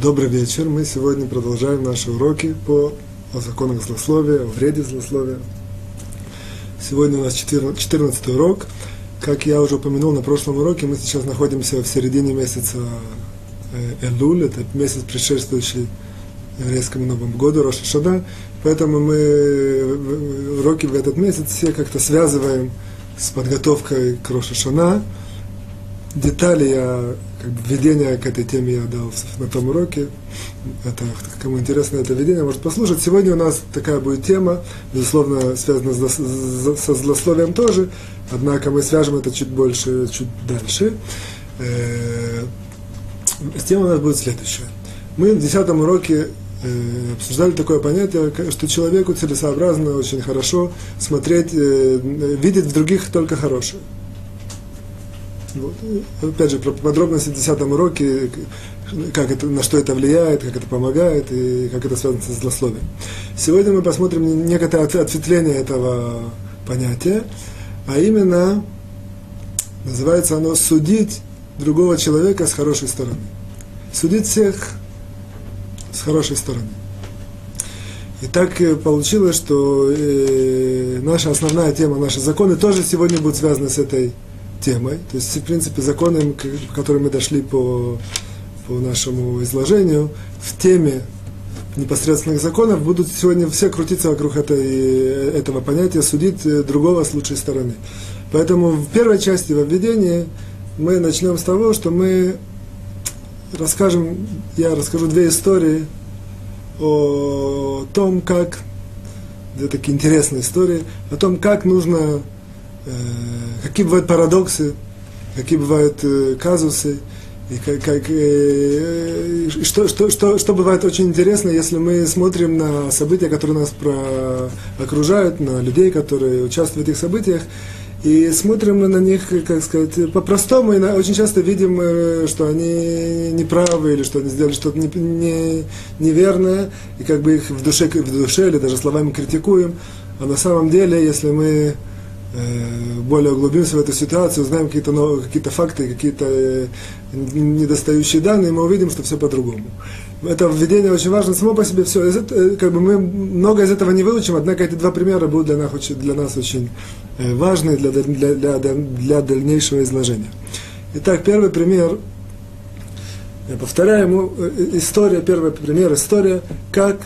Добрый вечер. Мы сегодня продолжаем наши уроки по о законах злословия, о вреде злословия. Сегодня у нас 14 урок. Как я уже упомянул на прошлом уроке, мы сейчас находимся в середине месяца э, Элуль, это месяц, предшествующий еврейскому Новому году, Роша Шада. Поэтому мы уроки в этот месяц все как-то связываем с подготовкой к Роша Шана. Детали я как бы введение к этой теме я дал на том уроке. Это, кому интересно это введение, может послушать. Сегодня у нас такая будет тема, безусловно, связана со злословием тоже, однако мы свяжем это чуть больше, чуть дальше. Э, тема у нас будет следующая. Мы в десятом уроке э, обсуждали такое понятие, что человеку целесообразно очень хорошо смотреть, э, видеть в других только хорошее. Вот. Опять же, про подробности в 10 уроке, как это, на что это влияет, как это помогает и как это связано со злословием. Сегодня мы посмотрим некоторое ответвление этого понятия, а именно, называется оно «судить другого человека с хорошей стороны». Судить всех с хорошей стороны. И так э, получилось, что э, наша основная тема, наши законы тоже сегодня будут связаны с этой темой. То есть, в принципе, законы, к которым мы дошли по, по нашему изложению, в теме непосредственных законов будут сегодня все крутиться вокруг этой, этого понятия, судить другого с лучшей стороны. Поэтому в первой части во введении мы начнем с того, что мы расскажем, я расскажу две истории о том, как, две такие интересные истории, о том, как нужно Э, какие бывают парадоксы, какие бывают э, казусы, и как, как, э, что, что, что, что бывает очень интересно, если мы смотрим на события, которые нас про, окружают, на людей, которые участвуют в этих событиях, и смотрим на них, как сказать, по-простому, и на, очень часто видим, что они неправы, или что они сделали что-то не, не, неверное, и как бы их в душе, в душе или даже словами критикуем. А на самом деле, если мы Э, более углубимся в эту ситуацию, узнаем какие-то новые, какие-то факты, какие-то э, недостающие данные, мы увидим, что все по-другому. Это введение очень важно само по себе все. Э, как бы мы много из этого не выучим, однако эти два примера будут для нас для нас очень важны для, для, для, для дальнейшего изложения. Итак, первый пример, я повторяю ему, история, первый пример, история, как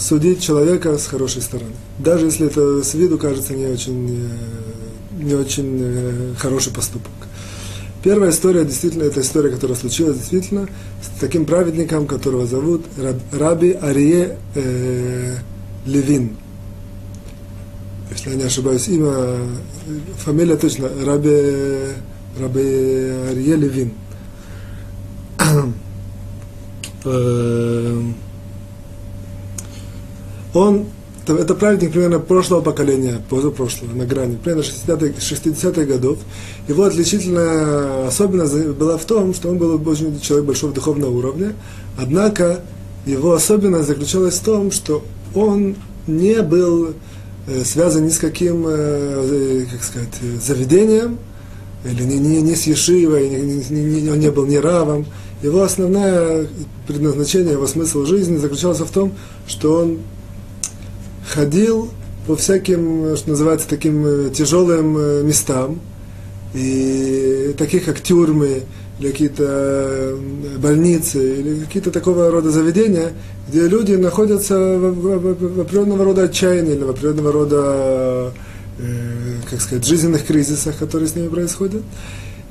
судить человека с хорошей стороны. Даже если это с виду кажется не очень, э, не очень э, хороший поступок. Первая история, действительно, это история, которая случилась действительно с таким праведником, которого зовут Раби Арие э, Левин. Если я не ошибаюсь, имя, фамилия точно, Раби, Раби Арие Левин. Он, это праведник примерно прошлого поколения, позапрошлого, на грани, примерно 60-х 60 годов. Его отличительная особенность была в том, что он был очень человек большого духовного уровня, однако его особенность заключалась в том, что он не был э, связан ни с каким, э, э, как сказать, заведением, или не, не, не с Ешивой, не, не, не, он не был ни равом. Его основное предназначение, его смысл жизни заключался в том, что он ходил по всяким, что называется, таким э, тяжелым э, местам, и таких как тюрьмы, или какие-то э, больницы, или какие-то такого рода заведения, где люди находятся в, определенного рода отчаянии, или в определенного рода, как сказать, жизненных кризисах, которые с ними происходят.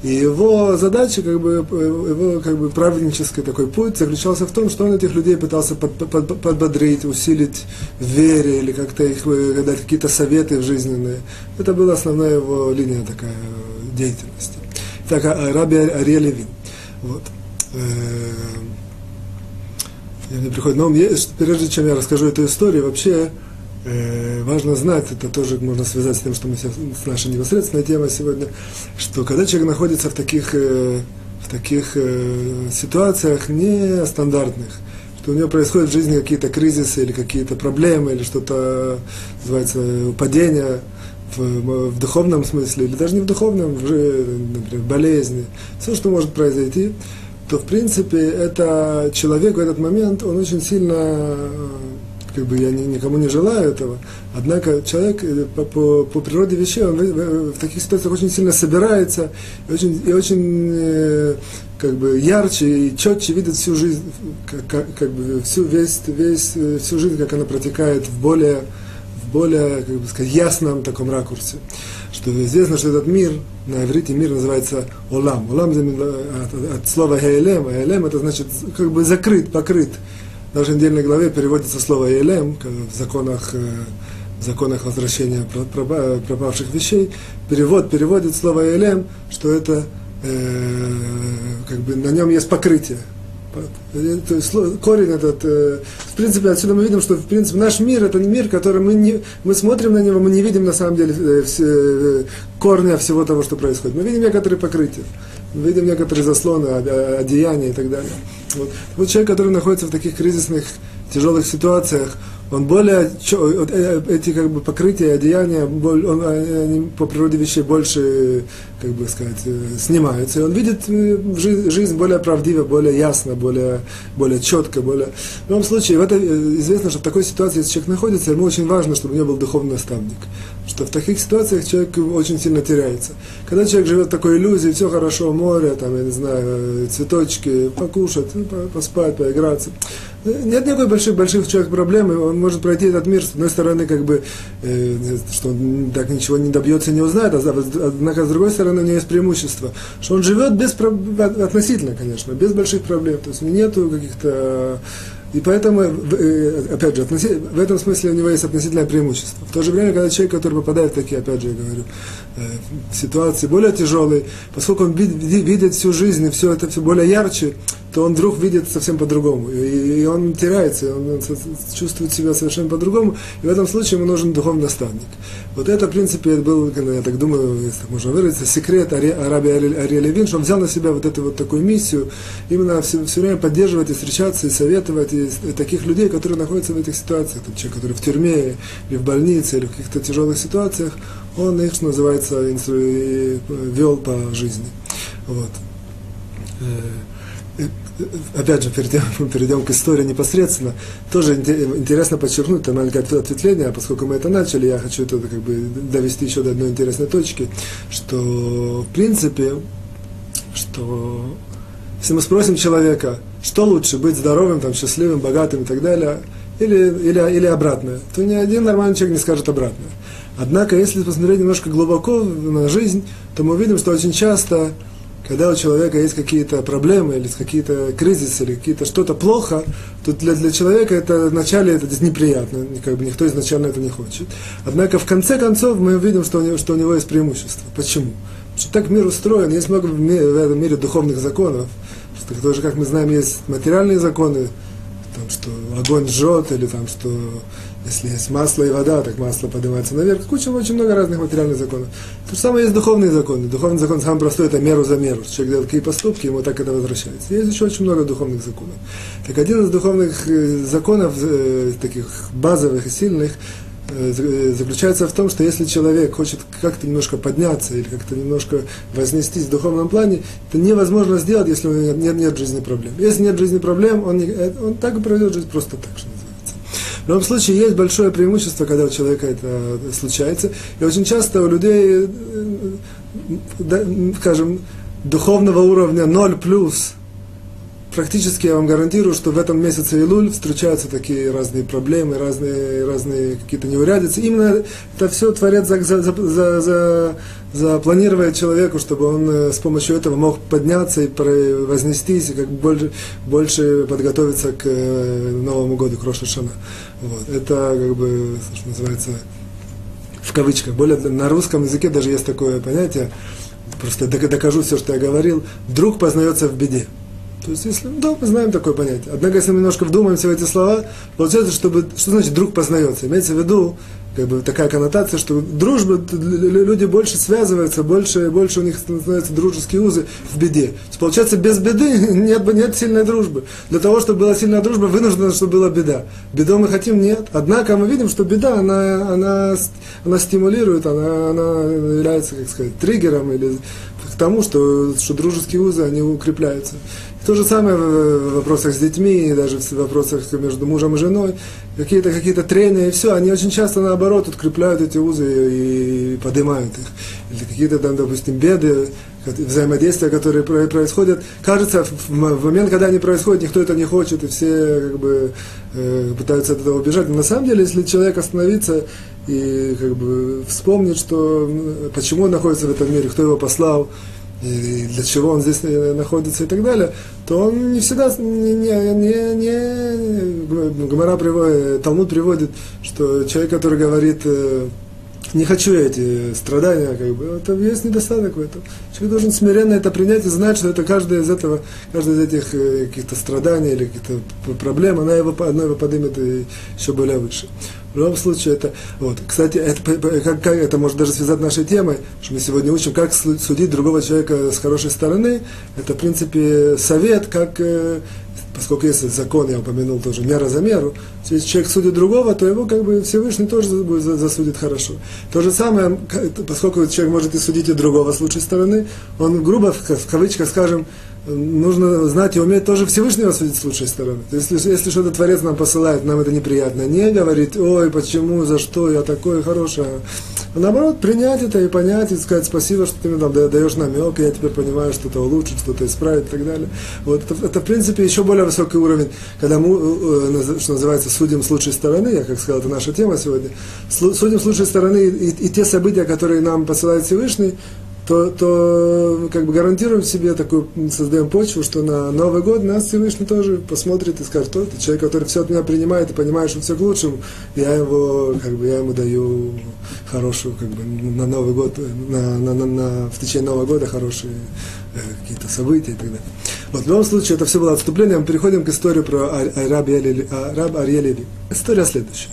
И его задача, как бы, его как бы праведнический такой путь заключался в том, что он этих людей пытался под, под, подбодрить, усилить в вере или как-то их э, дать какие-то советы жизненные. Это была основная его линия такая деятельности. Так, а, Раби Ария Левин. Вот. Э, мне приходит ум, прежде чем я расскажу эту историю, вообще э, важно знать, это тоже можно связать с тем, что мы сейчас, с нашей непосредственной темой сегодня, что когда человек находится в таких, э, в таких э, ситуациях нестандартных, что у него происходят в жизни какие-то кризисы или какие-то проблемы, или что-то, называется, падение в, в духовном смысле, или даже не в духовном, в, например, болезни, все, что может произойти, то в принципе это человек в этот момент, он очень сильно как бы я никому не желаю этого, однако человек э, по, по, по природе вещей, он в, в таких ситуациях очень сильно собирается и очень, и очень э, как бы ярче и четче видит всю жизнь, как, как, как бы всю, весь, весь, э, всю жизнь, как она протекает в более, в более как бы сказать, ясном таком ракурсе. Что известно, что этот мир, на иврите мир называется Олам. Олам от, от слова Хейлем, а Хейлем это значит как бы закрыт, покрыт в нашей недельной главе переводится слово «елем» в законах, э, в законах возвращения пропавших вещей. Перевод переводит слово «елем», что это э, как бы на нем есть покрытие. То есть корень этот, э, в принципе, отсюда мы видим, что в принципе наш мир это мир, который мы не, мы смотрим на него, мы не видим на самом деле э, все, э, корня всего того, что происходит. Мы видим некоторые покрытия, мы видим некоторые заслоны, одеяния и так далее. Вот. вот человек, который находится в таких кризисных, тяжелых ситуациях, он более, э, эти как бы покрытия, одеяния, он, они по природе вещей больше, как бы сказать, э, снимаются. И он видит э, жизнь более правдиво, более ясно, более, более четко, более... В любом случае, в это, известно, что в такой ситуации, если человек находится, ему очень важно, чтобы у него был духовный наставник. Что в таких ситуациях человек очень сильно теряется. Когда человек живет в такой иллюзии, все хорошо, море, там, я не знаю, цветочки, покушать, поспать, поиграться, нет никакой больших, больших человек проблемы, он может пройти этот мир, с одной стороны, как бы, э, что он так ничего не добьется, не узнает, а однако, с другой стороны, у него есть преимущество, что он живет без, относительно, конечно, без больших проблем, то есть нету каких-то и поэтому, э, опять же, в этом смысле у него есть относительное преимущество. В то же время, когда человек, который попадает в такие, опять же, я говорю, ситуации более тяжелые, поскольку он видит всю жизнь и все это все более ярче, то он вдруг видит совсем по-другому. И, он теряется, он чувствует себя совершенно по-другому. И в этом случае ему нужен духовный наставник. Вот это, в принципе, был, я так думаю, если так можно выразиться, секрет Араби Ария Левин, что он взял на себя вот эту вот такую миссию, именно все, все время поддерживать и встречаться, и советовать, и, и таких людей, которые находятся в этих ситуациях, там, человек, который в тюрьме, или в больнице, или в каких-то тяжелых ситуациях, он их, называется, вел по жизни. Вот. Э, опять же, перейдем, перейдем к истории непосредственно, тоже интересно подчеркнуть, это маленькое ответвление, а поскольку мы это начали, я хочу это как бы довести еще до одной интересной точки, что в принципе, что если мы спросим человека, что лучше, быть здоровым, там, счастливым, богатым и так далее, или, или, или обратное, то ни один нормальный человек не скажет обратное. Однако, если посмотреть немножко глубоко на жизнь, то мы увидим, что очень часто когда у человека есть какие-то проблемы или какие-то кризисы или какие-то что-то плохо, то для, для человека это вначале это неприятно, как бы никто изначально это не хочет. Однако в конце концов мы видим, что у него, что у него есть преимущество. Почему? Потому что так мир устроен, есть много в, мире, в этом мире духовных законов, что тоже, как мы знаем, есть материальные законы, там, что огонь жжет, или там, что если есть масло и вода, так масло поднимается наверх. Куча, очень много разных материальных законов. То же самое есть духовные законы. Духовный закон самый простой, это меру за меру. Человек делает какие поступки, ему так это возвращается. Есть еще очень много духовных законов. Так один из духовных э, законов, э, таких базовых и сильных, э, заключается в том, что если человек хочет как-то немножко подняться или как-то немножко вознестись в духовном плане, это невозможно сделать, если у него нет, нет, жизни проблем. Если нет жизни проблем, он, не, он так и пройдет жизнь просто так, что в любом случае, есть большое преимущество, когда у человека это случается. И очень часто у людей, э, скажем, духовного уровня 0 плюс, практически я вам гарантирую, что в этом месяце Илуль встречаются такие разные проблемы, разные, разные какие-то неурядицы. Именно это все творят за, за, за, за, запланировать человеку, чтобы он э, с помощью этого мог подняться и вознестись, и как больше, больше подготовиться к э, Новому году, к Рошашана. Вот. Это как бы, что называется, в кавычках. Более на русском языке даже есть такое понятие, просто докажу все, что я говорил, друг познается в беде. То есть, если, да, мы знаем такое понятие. Однако, если мы немножко вдумаемся в эти слова, получается, чтобы, что значит друг познается? Имеется в виду, как бы такая коннотация, что дружба, люди больше связываются, больше, больше у них становятся дружеские узы в беде. Получается, без беды нет, нет сильной дружбы. Для того, чтобы была сильная дружба, вынуждена, чтобы была беда. Беду мы хотим, нет. Однако мы видим, что беда, она, она, она стимулирует, она, она является, как сказать, триггером или к тому, что, что дружеские узы, они укрепляются. То же самое в вопросах с детьми, даже в вопросах между мужем и женой. Какие-то какие трения и все, они очень часто наоборот открепляют эти узы и поднимают их. Или какие-то там, допустим, беды, взаимодействия, которые происходят. Кажется, в момент, когда они происходят, никто это не хочет, и все как бы э, пытаются от этого убежать. Но на самом деле, если человек остановится и как бы вспомнит, что почему он находится в этом мире, кто его послал, и для чего он здесь э, находится и так далее, то он не всегда, не, не, не, Гомора приводит, Талмуд приводит, что человек, который говорит, э, не хочу эти страдания, как бы, это есть недостаток в этом. Человек должен смиренно это принять и знать, что это каждое из этого, каждое из этих э, каких-то страданий или каких-то проблем, она его, одно его поднимет еще более выше. В любом случае, это, вот, кстати, это, как, как, это может даже связать нашей темой, что мы сегодня учим, как судить другого человека с хорошей стороны. Это, в принципе, совет, как э, поскольку есть закон, я упомянул тоже, мера за меру, если человек судит другого, то его как бы Всевышний тоже будет засудит хорошо. То же самое, поскольку человек может и судить и другого с лучшей стороны, он грубо, в кавычках скажем, нужно знать и уметь тоже Всевышнего судить с лучшей стороны. Если, если что-то Творец нам посылает, нам это неприятно, не говорить, ой, почему, за что, я такой хороший. А наоборот, принять это и понять, и сказать спасибо, что ты мне там даешь намек, я теперь понимаю, что это улучшит, что-то исправит и так далее. Вот это, это, в принципе, еще более высокий уровень, когда мы, э, э, что называется, судим с лучшей стороны, я как сказал, это наша тема сегодня, судим с лучшей стороны и, и те события, которые нам посылает Всевышний, то, то как бы гарантируем себе такую, создаем почву, что на Новый год нас Всевышний тоже посмотрит и скажет, тот человек, который все от меня принимает и понимает, что все к лучшему, я его, как бы, я ему даю хорошую, как бы, на Новый год, на, на, на, на, в течение Нового года хорошие э, какие-то события и так далее. Вот, в любом случае, это все было отступлением. Переходим к истории про Араб Ариэль История следующая.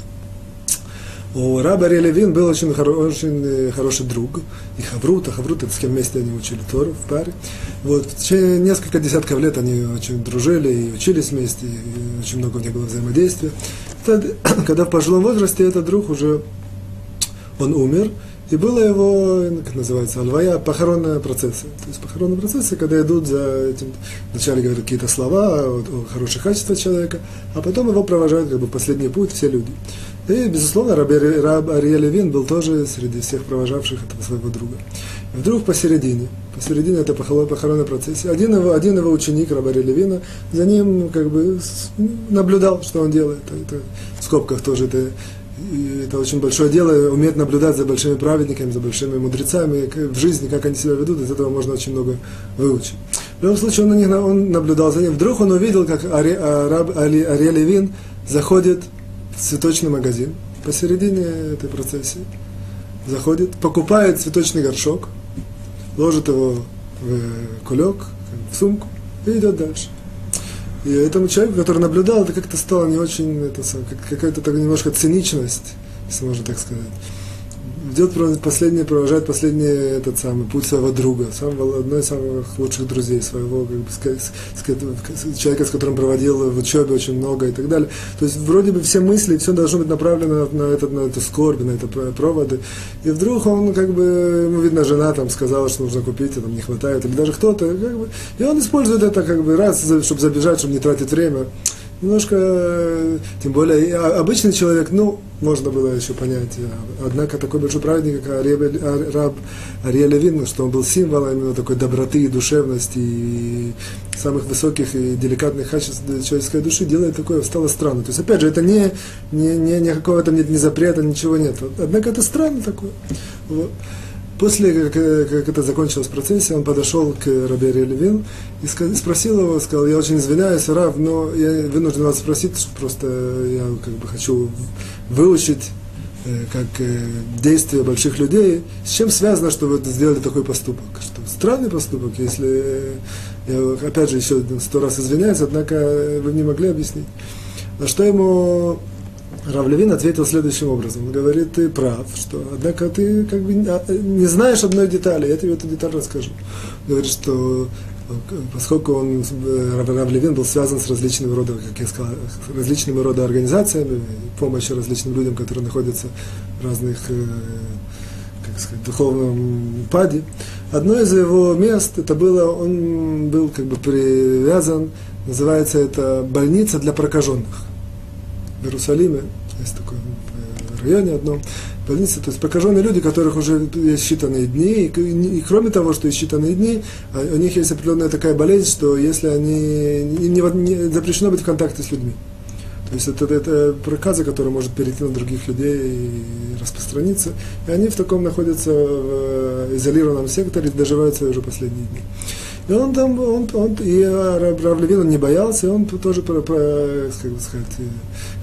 У раба Левин был очень, хоро, очень э, хороший друг, и Хаврута, Хаврута, с кем вместе они учили Тору в паре. Вот, в течение несколько десятков лет они очень дружили и учились вместе, и очень много у них было взаимодействия. Когда в пожилом возрасте этот друг уже, он умер, и было его, как называется, алвая, похоронные процессы. То есть похоронные процессы, когда идут за этим, вначале говорят какие-то слова о, о хороших качествах человека, а потом его провожают как бы последний путь все люди. И, безусловно, раб, раб Ария Левин был тоже среди всех провожавших этого своего друга. И вдруг посередине, посередине этой похоронной процессии, один его, один его ученик, раб Ария Левина, за ним как бы наблюдал, что он делает. Это, в скобках тоже это это очень большое дело, уметь наблюдать за большими праведниками, за большими мудрецами в жизни, как они себя ведут, из этого можно очень много выучить. В любом случае, он, на них, он наблюдал за ним. Вдруг он увидел, как Ари, раб Али, Ария Левин заходит цветочный магазин посередине этой процессии, заходит, покупает цветочный горшок, ложит его в кулек, в сумку и идет дальше. И этому человеку, который наблюдал, это как-то стало не очень, это, какая-то немножко циничность, если можно так сказать идет последний, провожает последний этот самый путь своего друга, самого, одной из самых лучших друзей своего, как бы, с, с, человека, с которым проводил в учебе очень много и так далее. То есть вроде бы все мысли, все должно быть направлено на, этот, на эту скорбь, на это проводы. И вдруг он, как бы, ему видно, жена там сказала, что нужно купить, а там не хватает, или даже кто-то, как бы, и он использует это как бы раз, чтобы забежать, чтобы не тратить время немножко, тем более, обычный человек, ну, можно было еще понять. Однако такой большой праведник, как раб Ария Левин, что он был символом именно такой доброты и душевности, и самых высоких и деликатных качеств человеческой души, делает такое, стало странно. То есть, опять же, это не, не, не никакого там нет ни запрета, ничего нет. Однако это странно такое. Вот. После, как, как это закончилось в процессе, он подошел к Рабе Левин и спросил его, сказал, я очень извиняюсь, Рав, но я вынужден вас спросить, что просто я как бы хочу выучить э, как э, действия больших людей, с чем связано, что вы сделали такой поступок? Что странный поступок, если, я опять же еще сто раз извиняюсь, однако вы не могли объяснить. На что ему Равлевин ответил следующим образом. Он говорит, ты прав, что, однако ты как бы не знаешь одной детали, я тебе эту деталь расскажу. Говорит, что поскольку он, Равлевин был связан с различными рода, как я сказал, различными рода организациями, помощью различным людям, которые находятся в разных, э, как сказать, духовном паде. Одно из его мест, это было, он был как бы привязан, называется это больница для прокаженных. Иерусалиме есть такой э, районе одном, больница, то есть прокаженные люди, которых уже есть считанные дни, и, и кроме того, что есть считанные дни, а, у них есть определенная такая болезнь, что если они, им не, не запрещено быть в контакте с людьми. То есть это, это проказа, которая может перейти на других людей и распространиться. И они в таком находятся в э, изолированном секторе, доживают свои уже последние дни. И он там, он, он и Рав Левин, он не боялся, он тоже, про, про, как бы сказать,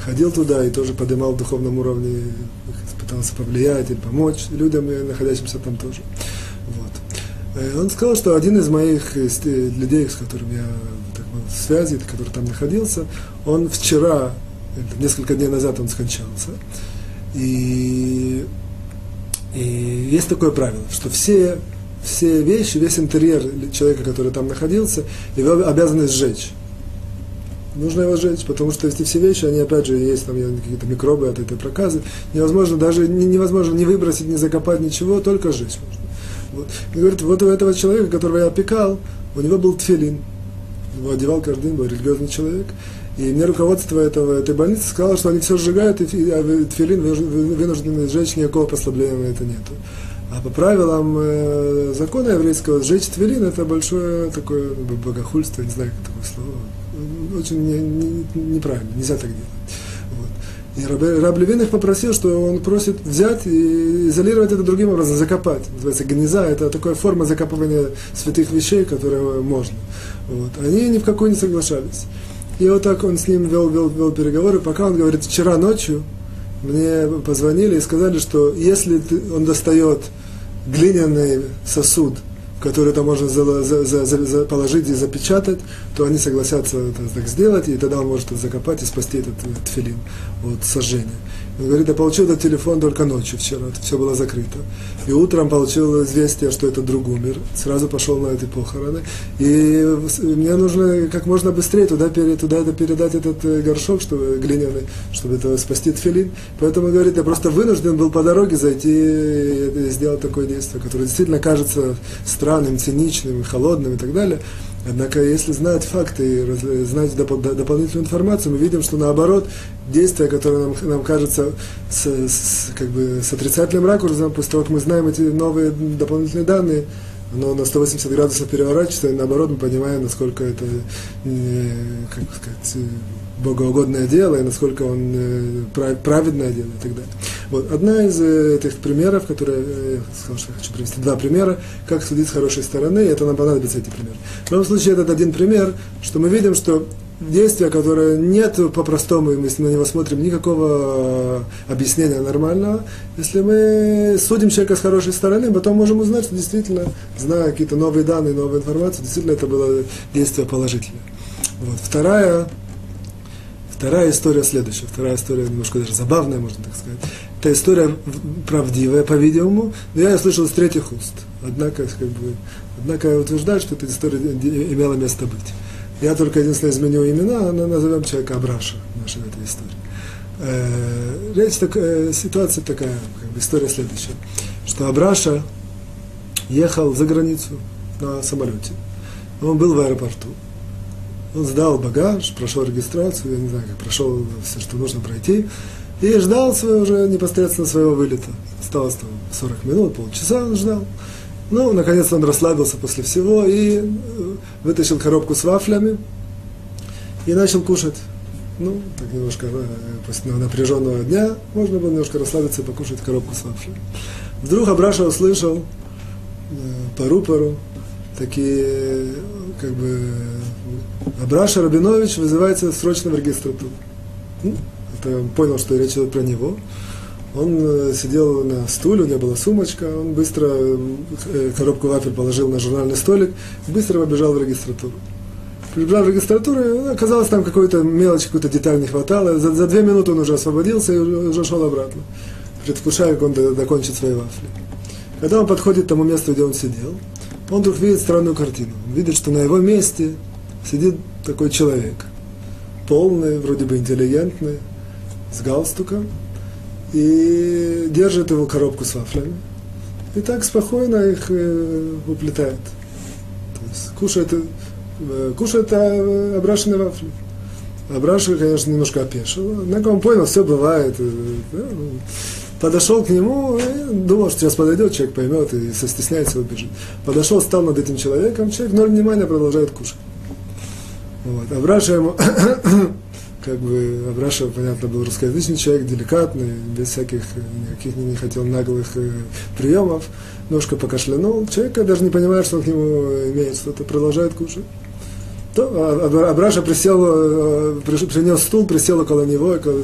ходил туда и тоже поднимал в духовном уровне, пытался повлиять или помочь людям, находящимся там тоже. Вот. И он сказал, что один из моих людей, с которым я так, был в связи, который там находился, он вчера, несколько дней назад он скончался. И, и есть такое правило, что все все вещи, весь интерьер человека, который там находился, его обязаны сжечь. Нужно его сжечь, потому что если все вещи, они опять же есть там какие-то микробы от этой проказы, невозможно даже невозможно не выбросить, не закопать ничего, только сжечь можно. Вот. И говорит, вот у этого человека, которого я опекал, у него был тфилин. Его одевал каждый день, был религиозный человек. И мне руководство этого, этой больницы сказало, что они все сжигают, и тфилин вынуждены сжечь, никакого послабления на это нету. А по правилам э, закона еврейского сжечь твилин это большое такое богохульство, не знаю, как такое слово. Очень не, не, неправильно, нельзя так делать. Вот. И Раб, Раб Левин их попросил, что он просит взять и изолировать это другим образом, закопать. Называется гнеза, это такая форма закапывания святых вещей, которая можно. Вот. Они ни в какой не соглашались. И вот так он с ним вел, вел, вел переговоры, пока он говорит, вчера ночью мне позвонили и сказали, что если он достает глиняный сосуд, который там можно за, за, за, за, положить и запечатать, то они согласятся это так сделать, и тогда он может закопать и спасти этот, этот филин от сожжения. Он говорит, я получил этот телефон только ночью вчера, это все было закрыто. И утром получил известие, что это друг умер. Сразу пошел на эти похороны. И мне нужно как можно быстрее туда, туда это передать этот э, горшок чтобы, глиняный, чтобы это спасти тфилин. Поэтому, говорит, я просто вынужден был по дороге зайти и сделать такое действие, которое действительно кажется странным, циничным, холодным и так далее. Однако, если знать факты и знать дополнительную информацию, мы видим, что наоборот, действие, которое нам, нам кажется с, с, как бы, с отрицательным ракурсом, после того, как мы знаем эти новые дополнительные данные, оно на 180 градусов переворачивается, и наоборот мы понимаем, насколько это, э, как сказать, богоугодное дело, и насколько он э, праведное дело и так далее. Вот. Одна из э, этих примеров, которые я сказал, что хочу привести два примера, как судить с хорошей стороны, и это нам понадобится эти примеры. В любом случае, этот один пример, что мы видим, что действия, которое нет по-простому, и мы на него смотрим, никакого объяснения нормального. Если мы судим человека с хорошей стороны, потом можем узнать, что действительно, зная какие-то новые данные, новую информацию, действительно это было действие положительное. Вот. Вторая, вторая история следующая. Вторая история немножко даже забавная, можно так сказать. Это история правдивая, по-видимому, но я ее слышал с третьих уст. Однако, как бы, однако я утверждаю, что эта история имела место быть. Я только единственное изменю имена, но назовем человека Абраша в нашей этой истории. Э, речь такая, ситуация такая, как бы история следующая, что Абраша ехал за границу на самолете. Он был в аэропорту. Он сдал багаж, прошел регистрацию, я не знаю, прошел все, что нужно пройти, и ждал своего уже непосредственно своего вылета. Осталось там 40 минут, полчаса он ждал. Ну, наконец он расслабился после всего и э, вытащил коробку с вафлями и начал кушать. Ну, так немножко э, после напряженного дня можно было немножко расслабиться и покушать коробку с вафлями. Вдруг Абраша услышал э, по рупору такие, как бы, Абраша Рабинович вызывается срочно в регистратуру. Ну, это он понял, что речь идет про него. Он э, сидел на стуле, у него была сумочка, он быстро э, коробку вафель положил на журнальный столик, быстро побежал в регистратуру. Прибежал в регистратуру, оказалось, там какой-то мелочь, какую-то деталь не хватало. За, за две минуты он уже освободился и уже шел обратно, предвкушая, как он докончит свои вафли. Когда он подходит к тому месту, где он сидел, он вдруг видит странную картину. Он видит, что на его месте сидит такой человек, полный, вроде бы интеллигентный, с галстуком, и держит его коробку с вафлями. и так спокойно их э, уплетает. То есть кушает, э, кушает э, обрашенные вафли. Абраша, конечно, немножко опешил, однако он понял, все бывает. Э, подошел к нему думал, что сейчас подойдет, человек поймет и состесняется, убежит. Подошел, стал над этим человеком, человек ноль внимания продолжает кушать. Вот. Абраша ему, как бы, Абраша, понятно, был русскоязычный человек, деликатный, без всяких, никаких не хотел наглых э, приемов, немножко покашлянул. Человек даже не понимает, что к нему имеет что-то, продолжает кушать. То, а, Абраша присел, э, принес стул, присел около него, около,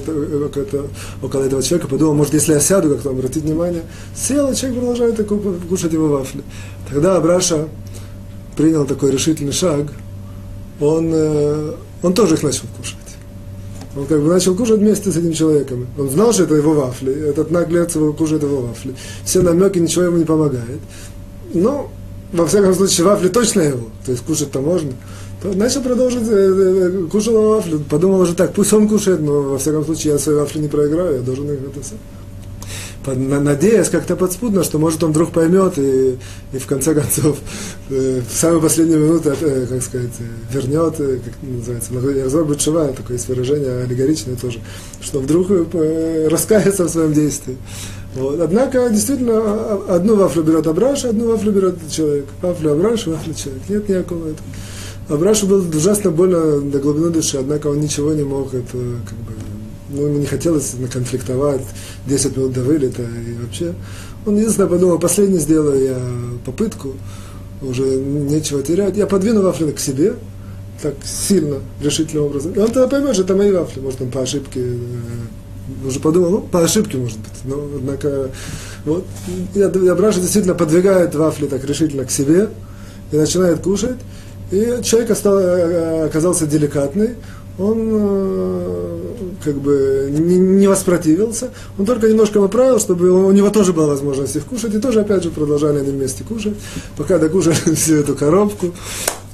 около этого человека, подумал, может, если я сяду, как-то обратить внимание. Сел, и человек продолжает кушать его вафли. Тогда Абраша принял такой решительный шаг, он, э, он тоже их начал кушать. Он как бы начал кушать вместе с этим человеком. Он знал, что это его вафли, этот наглец его кушает его вафли. Все намеки, ничего ему не помогает. Но, во всяком случае, вафли точно его, то есть кушать-то можно то начал продолжить, э, э, кушал вафлю, подумал уже так, пусть он кушает, но во всяком случае я свои вафли не проиграю, я должен их это все. Надеясь как-то подспудно, что может он вдруг поймет и, и в конце концов э, в самую последнюю минуту, э, как сказать, э, вернет, как называется, Яхзор Бутшева, такое есть выражение аллегоричное тоже, что вдруг раскается в своем действии. Вот. Однако, действительно, одну вафлю берет Абраша, одну вафлю берет человек. Вафлю Абраша, вафлю человек. Нет никакого этого. Абрашу было ужасно больно до глубины души, однако он ничего не мог, это как бы, ну, ему не хотелось конфликтовать, 10 минут до вылета и вообще. Он единственное подумал, последний сделаю я попытку, уже нечего терять. Я подвину вафли к себе, так сильно, решительным образом. И он тогда поймет, что это мои вафли, может он по ошибке э, уже подумал, ну, по ошибке, может быть. Но, однако, вот, я, я Браша действительно подвигает вафли так решительно к себе и начинает кушать. И человек остал, э, оказался деликатный, он э, как бы не, не воспротивился, он только немножко поправил, чтобы у него тоже была возможность их кушать, и тоже опять же продолжали они вместе кушать, пока докушали всю эту коробку.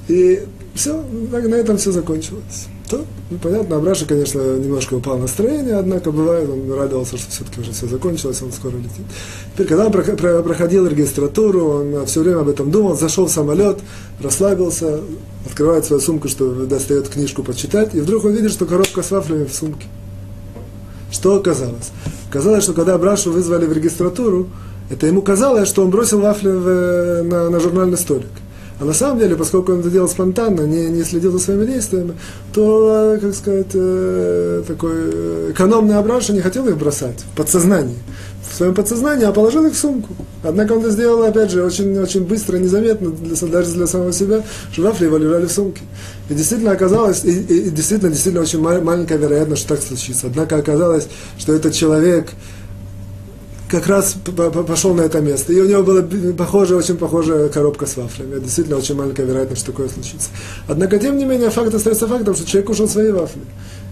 И все, на этом все закончилось то, ну, понятно, Абраша, конечно, немножко упал настроение, однако бывает, он радовался, что все-таки уже все закончилось, он скоро летит. Теперь, когда он проходил регистратуру, он все время об этом думал, зашел в самолет, расслабился, открывает свою сумку, что достает книжку почитать, и вдруг он видит, что коробка с вафлями в сумке. Что оказалось? Оказалось, что когда Абрашу вызвали в регистратуру, это ему казалось, что он бросил вафли в, на, на журнальный столик. А на самом деле, поскольку он это делал спонтанно, не, не следил за своими действиями, то, как сказать, э, такой э, экономный Абраша не хотел их бросать в подсознании. В своем подсознании, а положил их в сумку. Однако он это сделал, опять же, очень, очень быстро, незаметно, для, даже для самого себя, что вафли его лежали в сумке. И действительно оказалось, и, и, и действительно, действительно очень маленькая вероятность, что так случится. Однако оказалось, что этот человек, как раз пошел на это место. И у него была похожая, очень похожая коробка с вафлями. Действительно, очень маленькая вероятность, что такое случится. Однако, тем не менее, факт остается фактом, что человек кушал свои вафли.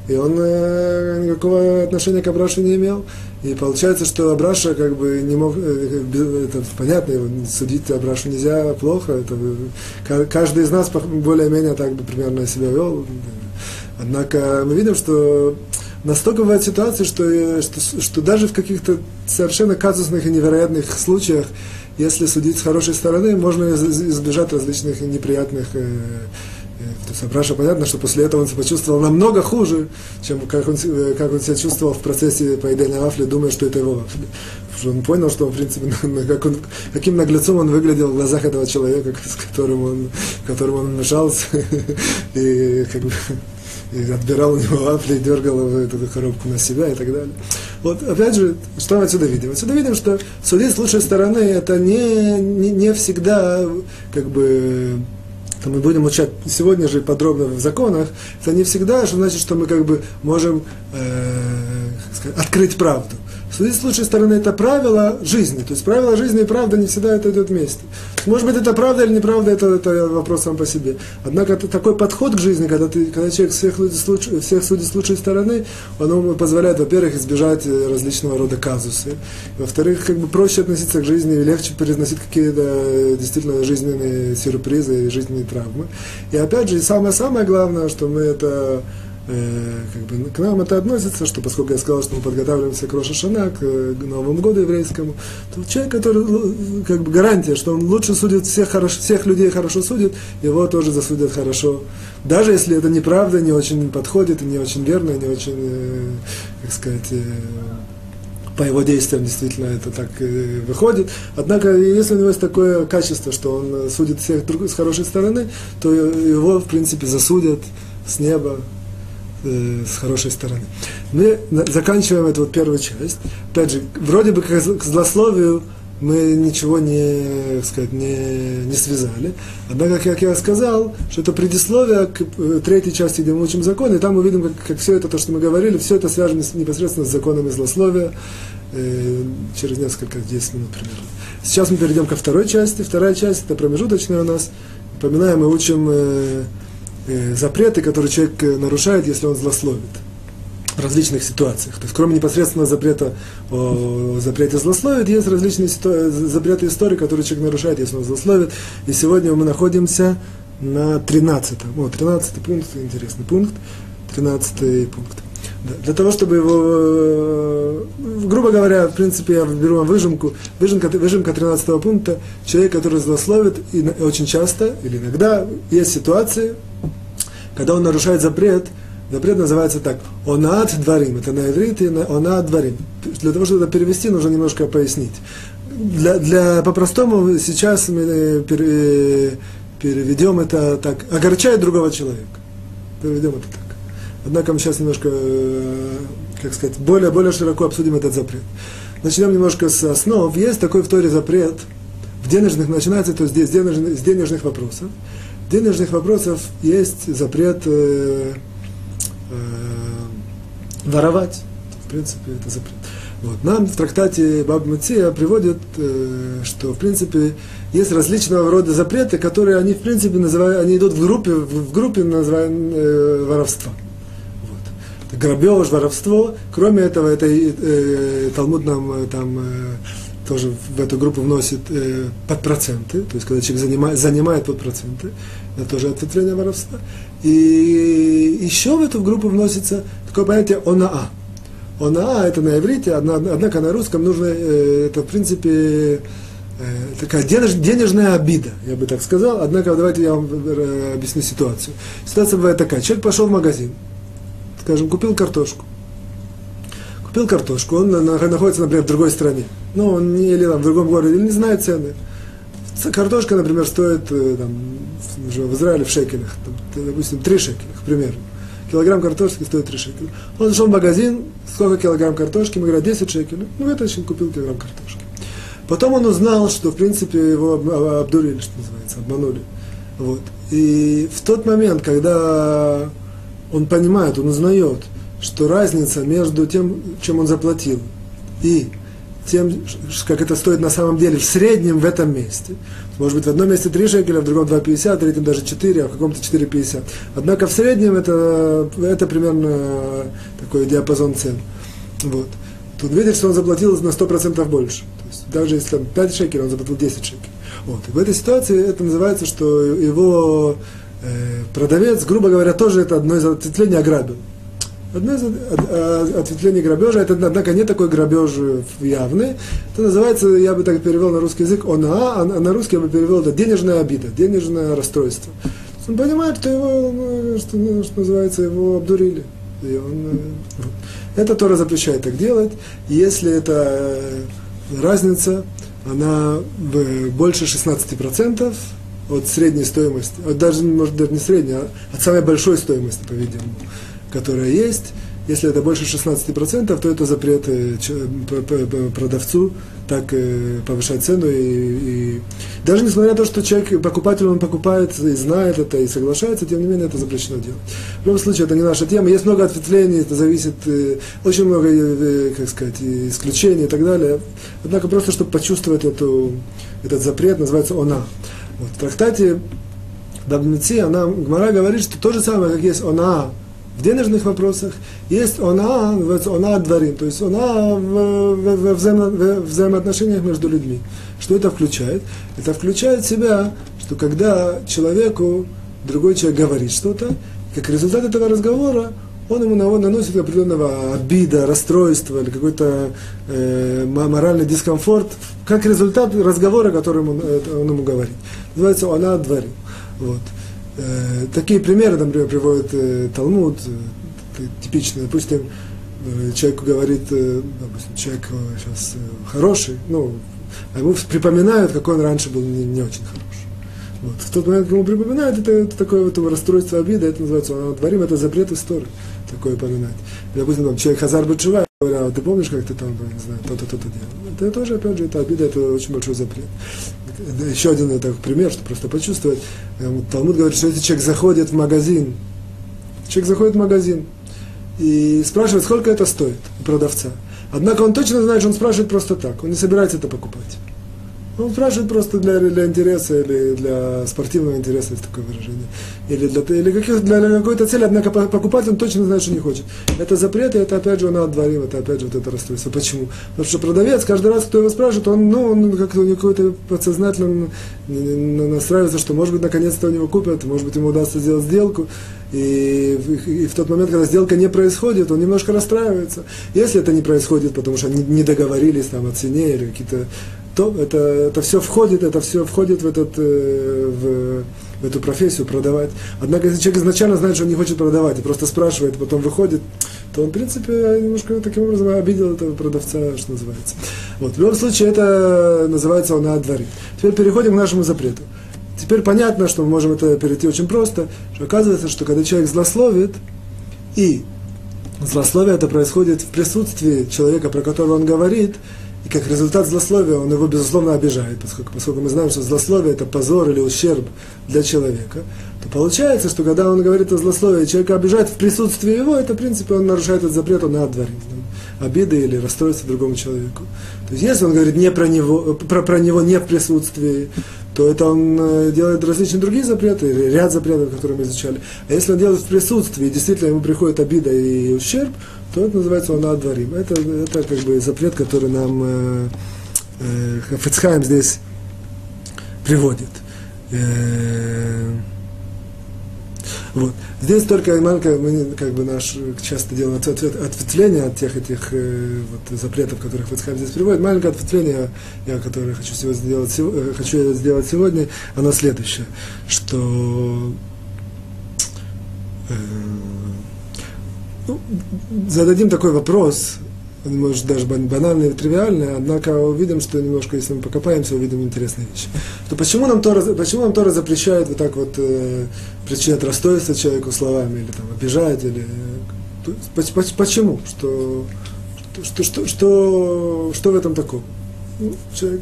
И он э, никакого отношения к Абрашу не имел. И получается, что Абраша как бы не мог, э, это понятно, его судить Абрашу нельзя плохо. Это, э, каждый из нас более-менее так бы примерно себя вел. Однако мы видим, что настолько бывают ситуации, что, э, что, что даже в каких-то совершенно казусных и невероятных случаях, если судить с хорошей стороны, можно избежать различных неприятных э, э, то есть Абраша понятно, что после этого он себя почувствовал намного хуже, чем как он, как он себя чувствовал в процессе поедания вафли, думая, что это его вафли. Потому что он понял, что, в принципе, как он, каким наглецом он выглядел в глазах этого человека, с которым он, которым он мешался. И как бы и отбирал у него вафли, и дергал эту коробку на себя и так далее. Вот, опять же, что мы отсюда видим? Отсюда видим, что судить с лучшей стороны это не, не, не всегда как бы то мы будем учать сегодня же подробно в законах, это не всегда, что значит, что мы как бы можем э, сказать, открыть правду. Судить с лучшей стороны это правило жизни. То есть правило жизни и правда не всегда это идет вместе. Может быть, это правда или неправда, это, это вопрос сам по себе. Однако такой подход к жизни, когда, ты, когда человек всех, судит, всех судит с лучшей стороны, он позволяет, во-первых, избежать различного рода казусы. Во-вторых, как бы проще относиться к жизни, легче переносить какие-то действительно жизненные сюрпризы и жизненные травмы. И опять же, самое-самое главное, что мы это э, как бы, к нам это относится, что поскольку я сказал, что мы подготавливаемся к Рошашана, к, к Новому году еврейскому, то человек, который, как бы гарантия, что он лучше судит всех, хорошо, всех людей хорошо судит, его тоже засудят хорошо. Даже если это неправда, не очень подходит, и не очень верно, не очень, э, как сказать, э, по его действиям действительно это так э, выходит. Однако, если у него есть такое качество, что он судит всех с хорошей стороны, то его, в принципе, засудят с неба, э, с хорошей стороны. Мы заканчиваем эту вот первую часть. Опять же, вроде бы как к злословию мы ничего не, сказать, не, не связали. Однако, как я сказал, что это предисловие к э, третьей части, где мы учим закон, и там мы видим, как, как все это, то, что мы говорили, все это связано непосредственно с законами злословия э, через несколько, 10 минут примерно. Сейчас мы перейдем ко второй части. Вторая часть, это промежуточная у нас. Напоминаем, мы учим э, запреты, которые человек э, нарушает, если он злословит в различных ситуациях. То есть, кроме непосредственного запрета о запрете злословит, есть различные ситу... запреты истории, которые человек нарушает, если он злословит. И сегодня мы находимся на 13-м. О, 13 пункт, интересный пункт. 13 пункт. Для того, чтобы его, э, грубо говоря, в принципе, я беру вам выжимку, выжимка, выжимка 13 пункта, человек, который злословит, и очень часто, или иногда, есть ситуации, когда он нарушает запрет, запрет называется так, онат дворим, это на иврите, онат дворим. Для того, чтобы это перевести, нужно немножко пояснить. Для, для по-простому сейчас мы э, переведем это так, огорчает другого человека. Переведем это так. Однако мы сейчас немножко, э, как сказать, более, более широко обсудим этот запрет. Начнем немножко с основ. Есть такой в Торе запрет, в денежных, начинается то здесь, с денежных, с денежных вопросов денежных вопросов есть запрет э, э, воровать. В принципе, это запрет. Вот. Нам в трактате Баб Мация приводят, э, что, в принципе, есть различного рода запреты, которые они, в принципе, называют, они идут в группе, в, в группе называем э, воровства. Грабеж, воровство. Кроме этого, это э, Талмуд нам э, там э, тоже в эту группу вносит э, под проценты, то есть когда человек занимает, занимает под проценты, это тоже ответвление воровства. И еще в эту группу вносится такое понятие онаа. Онаа это на иврите, однако на русском нужно, э, это в принципе э, такая денеж, денежная обида, я бы так сказал. Однако давайте я вам э, объясню ситуацию. Ситуация бывает такая. Человек пошел в магазин, скажем, купил картошку купил картошку, он находится, например, в другой стране, ну, он не, или там, в другом городе, не знает цены. Картошка, например, стоит э, там, в Израиле в шекелях, там, допустим, 3 шекеля, к примеру. Килограмм картошки стоит 3 шекеля. Он зашел в магазин, сколько килограмм картошки, мы говорим, 10 шекелей. Ну, вытащил, купил килограмм картошки. Потом он узнал, что, в принципе, его обдурили, что называется, обманули. Вот. И в тот момент, когда он понимает, он узнает, что разница между тем, чем он заплатил, и тем, как это стоит на самом деле в среднем в этом месте. Может быть, в одном месте 3 шекеля, в другом 2,50, в третьем даже 4, а в каком-то 4,50. Однако в среднем это, это примерно такой диапазон цен. Вот. Тут видит, что он заплатил на 100% больше. То есть, даже если там 5 шекелей, он заплатил 10 шекелей. Вот. И в этой ситуации это называется, что его продавец, грубо говоря, тоже это одно из ответвлений ограбил. Одно из ответвлений грабежа, это, однако, не такой грабеж явный. Это называется, я бы так перевел на русский язык, онаа, а на русский я бы перевел это денежная обида, денежное расстройство. Он понимает, что его, ну, что, ну, что называется, его обдурили. И он, э. Это Тора запрещает так делать. Если эта э, разница, она больше 16% от средней стоимости, от даже, может, даже не средней, а от самой большой стоимости, по-видимому которая есть, если это больше 16%, то это запрет э, продавцу так э, повышать цену. И, и даже несмотря на то, что человек, покупатель, он покупает и знает это, и соглашается, тем не менее это запрещено делать. В любом случае, это не наша тема. Есть много ответвлений, это зависит, э, очень много, как сказать, исключений и так далее. Однако просто, чтобы почувствовать эту, этот запрет, называется «она». Вот, в трактате Бабницы, она, Гмара говорит, что то же самое, как есть «она», в денежных вопросах есть она, она дворим, то есть она в, в, в, взаимо, в взаимоотношениях между людьми. Что это включает? Это включает в себя, что когда человеку другой человек говорит что-то, как результат этого разговора он ему наносит определенного обида, расстройства или какой-то э, моральный дискомфорт, как результат разговора, который ему, э, он ему говорит. Называется «Она дворил». Вот. Э, такие примеры, например, приводит э, Талмуд, э, типичный, допустим, э, человек говорит, э, допустим, человек э, сейчас хороший, ну, а ему припоминают, какой он раньше был не, не очень хороший. Вот. В тот момент, когда ему припоминают, это, это такое вот расстройство обида, это называется, он творим, это запрет истории, такое поминать. Допустим, там, человек Хазар Бачува, говорят, а ты помнишь, как ты там, не знаю, то-то, то-то делал? Это тоже, опять же, это обида, это очень большой запрет. Еще один это пример, чтобы просто почувствовать. Талмуд говорит, что если человек заходит в магазин, человек заходит в магазин и спрашивает, сколько это стоит у продавца. Однако он точно знает, что он спрашивает просто так, он не собирается это покупать. Он спрашивает просто для, для интереса или для спортивного интереса, есть такое выражение. Или для, или каких, для, для какой-то цели, однако покупать он точно знает, что не хочет. Это запрет, и это опять же он отдворим, это опять же вот это расстройство. Почему? Потому что продавец, каждый раз, кто его спрашивает, он, ну, он как-то какой-то подсознательно настраивается, что может быть наконец-то у него купят, может быть ему удастся сделать сделку. И, и в тот момент, когда сделка не происходит, он немножко расстраивается. Если это не происходит, потому что они не договорились там, о цене или какие-то то это, это все входит, это все входит в, этот, э, в, в эту профессию продавать. Однако, если человек изначально знает, что он не хочет продавать, и просто спрашивает, потом выходит, то он, в принципе, немножко таким образом обидел этого продавца, что называется. Вот. В любом случае, это называется он дворе. Теперь переходим к нашему запрету. Теперь понятно, что мы можем это перейти очень просто, что оказывается, что когда человек злословит, и злословие это происходит в присутствии человека, про которого он говорит, и как результат злословия он его, безусловно, обижает, поскольку, поскольку мы знаем, что злословие – это позор или ущерб для человека, то получается, что когда он говорит о злословии, человека обижает в присутствии его, это, в принципе, он нарушает этот запрет, он отдворит обиды или расстройства другому человеку. То есть, если он говорит не про него, про, про него не в присутствии, то это он э, делает различные другие запреты, ряд запретов, которые мы изучали. А если он делает в присутствии, действительно ему приходит обида и ущерб, то это называется он адварим. Это, это как бы запрет, который нам э, э, Хафицхайм здесь приводит. Э, вот. Здесь только маленькое, мы как бы наш часто делаем ответвление от тех этих э, вот, запретов, которых Хафицхайм здесь приводит. Маленькое ответвление, я, которое хочу, сегодня сделать, э, хочу сделать сегодня, оно следующее, что э, ну, зададим такой вопрос, может даже банальный и тривиальный, однако увидим, что немножко, если мы покопаемся, увидим интересные вещи. То почему нам Тора, почему нам Тора запрещает вот так вот э, причинять расстройство человеку словами, или там обижать, или... Э, почему? Что, что, что, что, что в этом такого? Ну, человек,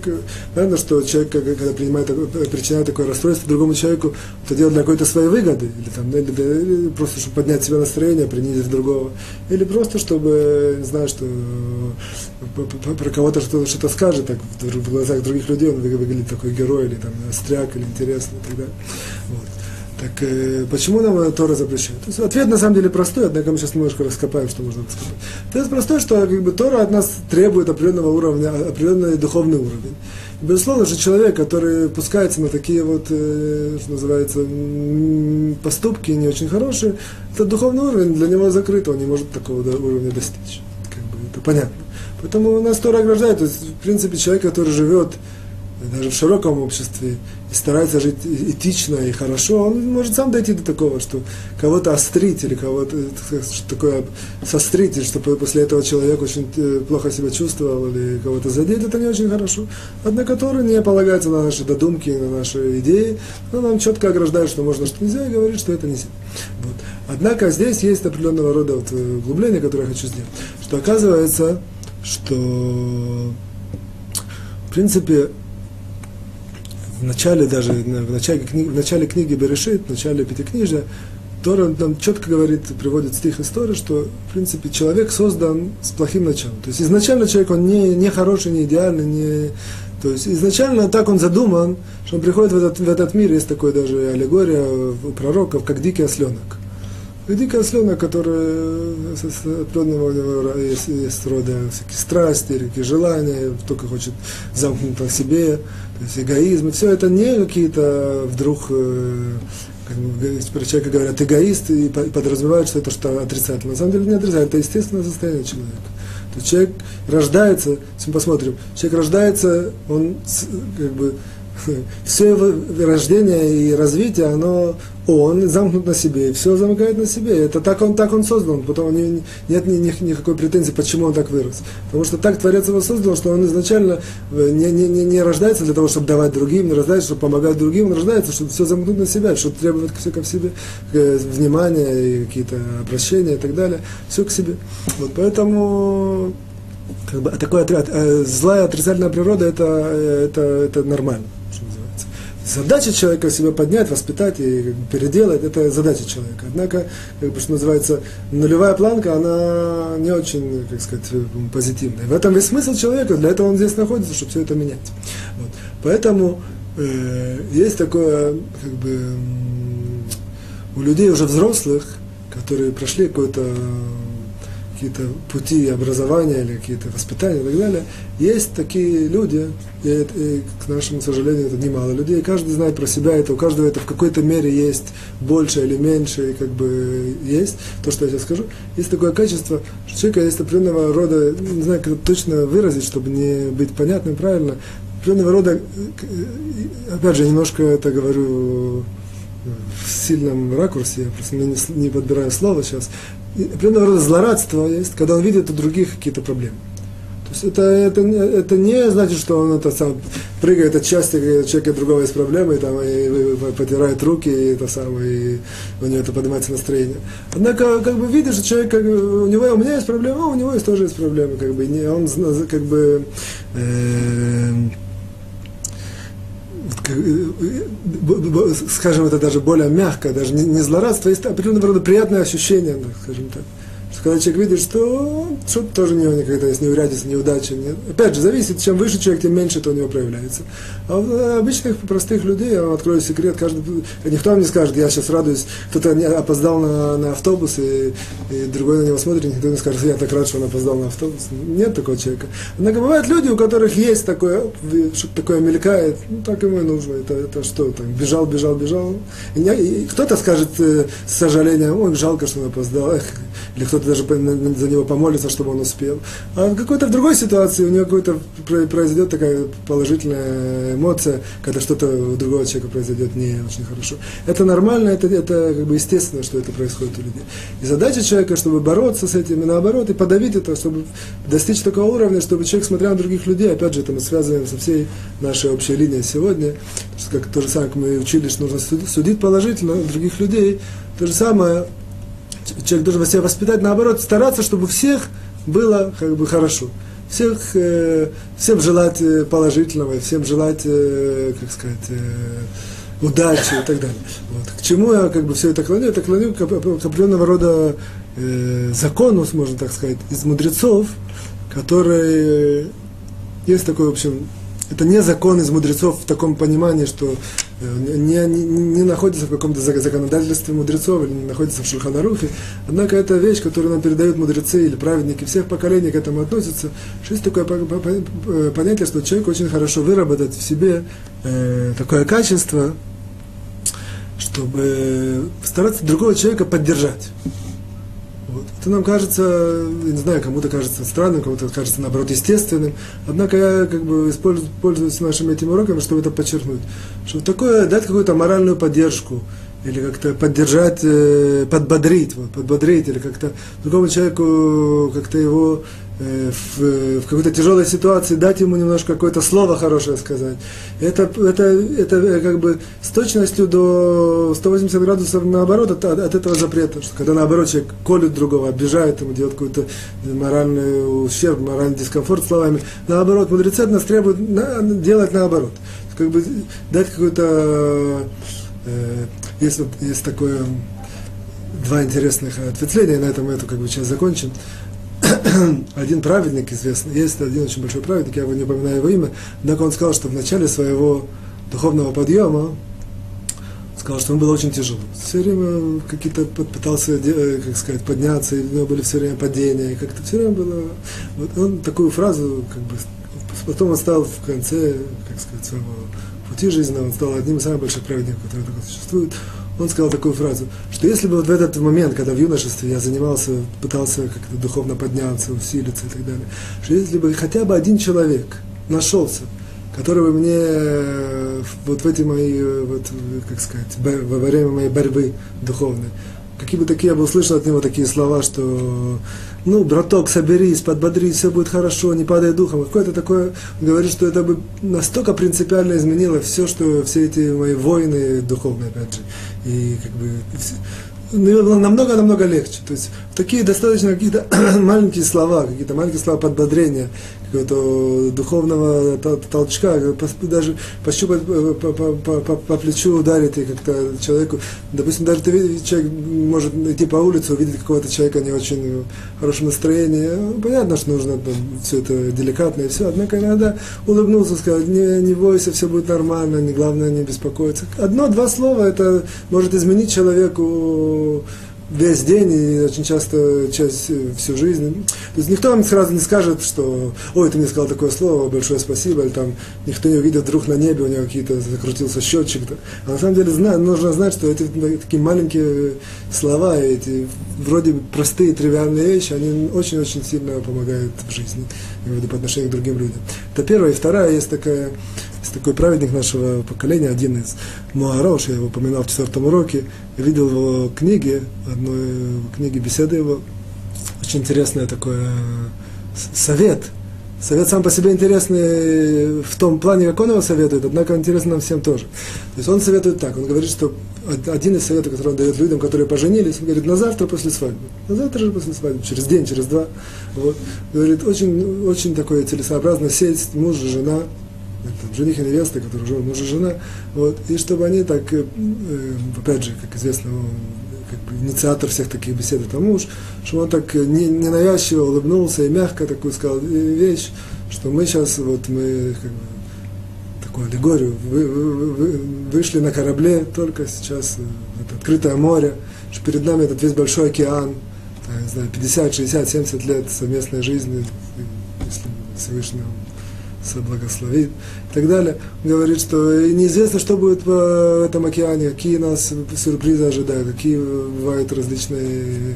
понятно, что человек, когда принимает, причиняет такое расстройство другому человеку, это делает для какой-то своей выгоды, или, там, или, или просто чтобы поднять себе настроение, принизить другого, или просто чтобы, не знаю, что э, про кого-то что-то, что скажет, так в глазах других людей он выглядит такой герой, или там стряк, или интересный и так далее. Вот. Так э, почему нам Тора запрещает? То есть ответ на самом деле простой, однако мы сейчас немножко раскопаем, что можно раскопать. Ответ простой, что как бы, Тора от нас требует определенного уровня, определенный духовный уровень. И, безусловно, что человек, который пускается на такие вот, э, что называется, поступки не очень хорошие, этот духовный уровень для него закрыт, он не может такого уровня достичь. Как бы, это понятно. Поэтому нас Тора ограждает. То есть, в принципе, человек, который живет даже в широком обществе, старается жить этично и хорошо, он может сам дойти до такого, что кого-то острить или кого-то что такое сострить, чтобы после этого человек очень э, плохо себя чувствовал или кого-то задеть, это не очень хорошо. Однако Тора не полагается на наши додумки, на наши идеи, но нам четко ограждает, что можно, что нельзя, и говорит, что это нельзя. Вот. Однако здесь есть определенного рода вот э, углубление, которое я хочу сделать, что оказывается, что в принципе в начале даже, в начале, книги, в начале книги Берешит, в начале Пятикнижия, Тора нам четко говорит, приводит стих истории, что, в принципе, человек создан с плохим началом. То есть изначально человек, он не, не хороший, не идеальный, не... То есть изначально так он задуман, что он приходит в этот, в этот мир, есть такое даже аллегория у пророков, как дикий осленок. И дикий осленок, который с определенного есть, есть рода всякие страсти, всякие желания, только хочет замкнуть на себе, то есть эгоизм, все это не какие-то вдруг э, как про человека говорят эгоист и подразумевают, что это что отрицательное. На самом деле не отрицательно, это естественное состояние человека. То есть человек рождается, если мы посмотрим, человек рождается, он как бы все его рождение и развитие, оно он замкнут на себе, и все замыкает на себе. Это так он, так он создан, потом не, нет ни, ни, никакой претензии, почему он так вырос. Потому что так Творец его создал, что он изначально э, не, не, не, не рождается для того, чтобы давать другим, не рождается, чтобы помогать другим, он рождается, чтобы все замкнуть на себя, чтобы требовать все ко себе, э, внимания и какие-то обращения и так далее, все к себе. Вот поэтому как бы, такое, э, злая отрицательная природа это, это, это нормально. Задача человека себя поднять, воспитать и переделать, это задача человека. Однако, как бы, что называется, нулевая планка, она не очень, как сказать, позитивная. В этом весь смысл человека, для этого он здесь находится, чтобы все это менять. Вот. Поэтому э, есть такое, как бы, у людей уже взрослых, которые прошли какой-то какие-то пути образования или какие-то воспитания и так далее, есть такие люди, и, и к нашему сожалению, это немало людей, каждый знает про себя это, у каждого это в какой-то мере есть больше или меньше, и как бы есть, то, что я сейчас скажу, есть такое качество, что у человека есть определенного рода, не знаю, как точно выразить, чтобы не быть понятным правильно, определенного рода, опять же, немножко это говорю в сильном ракурсе, я просто не, не подбираю слово сейчас, определенного рода злорадство есть, когда он видит у других какие-то проблемы. То есть это, это, это не значит, что он это сам прыгает от счастья, когда человека другого есть проблемы, и, там, и, и потирает руки, и это самое, и у него это поднимается настроение. Однако, как бы видишь, что человек, как, у него, у меня есть проблема, а у него есть тоже есть проблемы, как бы, не, он как бы э, скажем, это даже более мягко, даже не, не злорадство, есть определенного рода приятное ощущение, скажем так когда человек видит, что что-то тоже у него никогда есть неурядица, неудача. Нет. Опять же, зависит, чем выше человек, тем меньше это у него проявляется. А у э, обычных простых людей, я вам открою секрет, каждый, никто вам не скажет, я сейчас радуюсь, кто-то опоздал на, на автобус, и, и другой на него смотрит, никто не скажет, я так рад, что он опоздал на автобус. Нет такого человека. Однако бывают люди, у которых есть такое, что-то такое мелькает, ну так ему и нужно. Это, это что, там, бежал, бежал, бежал. И, и кто-то скажет э, с сожалением, ой, жалко, что он опоздал. Или кто-то даже за него помолится, чтобы он успел. А в какой-то другой ситуации у него какой-то произойдет такая положительная эмоция, когда что-то у другого человека произойдет не очень хорошо. Это нормально, это, это как бы естественно, что это происходит у людей. И задача человека, чтобы бороться с этим, и наоборот, и подавить это, чтобы достичь такого уровня, чтобы человек, смотря на других людей, опять же, это мы связываем со всей нашей общей линией сегодня, как то же самое, как мы учили, что нужно судить положительно других людей, то же самое человек должен себя воспитать, наоборот, стараться, чтобы всех было как бы хорошо. Всех, э, всем желать э, положительного, всем желать, э, как сказать, э, удачи и так далее. Вот. К чему я как бы все это клоню? Это клоню к, к определенного рода э, закону, можно так сказать, из мудрецов, которые есть такой, в общем, это не закон из мудрецов в таком понимании, что э, не, не, не находится в каком-то законодательстве мудрецов или не находится в Шульханарухе. Однако это вещь, которую нам передают мудрецы или праведники всех поколений к этому относятся. Что есть такое э, понятие, что человек очень хорошо выработать в себе э, такое качество, чтобы стараться другого человека поддержать. Это нам кажется, не знаю, кому-то кажется странным, кому-то кажется, наоборот, естественным. Однако я как бы использую, пользуюсь нашими этими уроками, чтобы это подчеркнуть. Что такое, дать какую-то моральную поддержку, или как-то поддержать, э, подбодрить, вот, подбодрить, или как-то другому человеку как-то его в, в какой-то тяжелой ситуации дать ему немножко какое-то слово хорошее сказать. Это, это, это э, как бы с точностью до 180 градусов наоборот от, от этого запрета, что когда наоборот человек колет другого, обижает ему, делает какой-то моральный ущерб, моральный дискомфорт словами, наоборот, мудрецы от нас требуют на, делать наоборот. Как бы дать какой-то э, есть, вот, есть такое два интересных ответвления, на этом мы эту как бы часть закончим. один праведник известный, есть один очень большой праведник, я его не поминаю его имя, однако он сказал, что в начале своего духовного подъема, сказал, что ему было очень тяжело. Все время какие-то пытался, э, как сказать, подняться, и у него были все время падения, и как-то все время было... Вот он такую фразу, как бы, потом он стал в конце, как сказать, своего пути жизненного, он стал одним из самых больших праведников, которые существуют. Он сказал такую фразу, что если бы вот в этот момент, когда в юношестве я занимался, пытался как-то духовно подняться, усилиться и так далее, что если бы хотя бы один человек нашелся, который бы мне э, вот в эти мои, э, вот, как сказать, во время моей борьбы духовной, какие бы такие я бы услышал от него такие слова, что ну, браток, соберись, подбодрись, все будет хорошо, не падай духом. Какое-то такое, говорит, что это бы настолько принципиально изменило все, что все эти мои войны духовные, опять же. И как бы намного-намного легче. То есть такие достаточно какие-то маленькие слова, какие-то маленькие слова подбодрения, какого-то духовного толчка, даже пощупать по, по, по, по, по плечу ударить и как-то человеку, допустим, даже ты видишь, человек может идти по улице, увидеть какого-то человека не очень в хорошем настроении, понятно, что нужно там, все это деликатно и все, однако иногда улыбнулся, сказать, не, не бойся, все будет нормально, не главное не беспокоиться. Одно-два слова это может изменить человеку весь день и очень часто часть э, всю жизнь. То есть никто вам сразу не скажет, что ой, ты мне сказал такое слово, большое спасибо, или там никто не увидит вдруг на небе, у него какие-то закрутился счетчик. -то. А на самом деле знать, нужно знать, что эти такие маленькие слова, эти вроде простые, тривиальные вещи, они очень-очень сильно помогают в жизни, я имею в виду по отношению к другим людям. Это первое. И вторая есть такая есть такой праведник нашего поколения, один из Муарош, я его упоминал в четвертом уроке, я видел его книги, одной книге беседы его, очень интересное такое совет. Совет сам по себе интересный в том плане, как он его советует, однако интересен нам всем тоже. То есть он советует так, он говорит, что один из советов, который он дает людям, которые поженились, он говорит, на завтра после свадьбы. На завтра же после свадьбы, через день, через два. Вот. Говорит, очень, очень такое целесообразно сесть муж, жена, там, жених и невеста, которые уже муж и жена, вот, и чтобы они так, э, э, опять же, как известно, как бы инициатор всех таких бесед это муж, что он так не, ненавязчиво улыбнулся и мягко такую сказал вещь, что мы сейчас, вот мы как бы, такую аллегорию, вы, вы, вы, вышли на корабле только сейчас э, это открытое море, что перед нами этот весь большой океан, не знаю, 50, 60, 70 лет совместной жизни, если Всевышний соблагословит и так далее. Он говорит, что неизвестно, что будет в этом океане, какие нас сюрпризы ожидают, какие бывают различные э,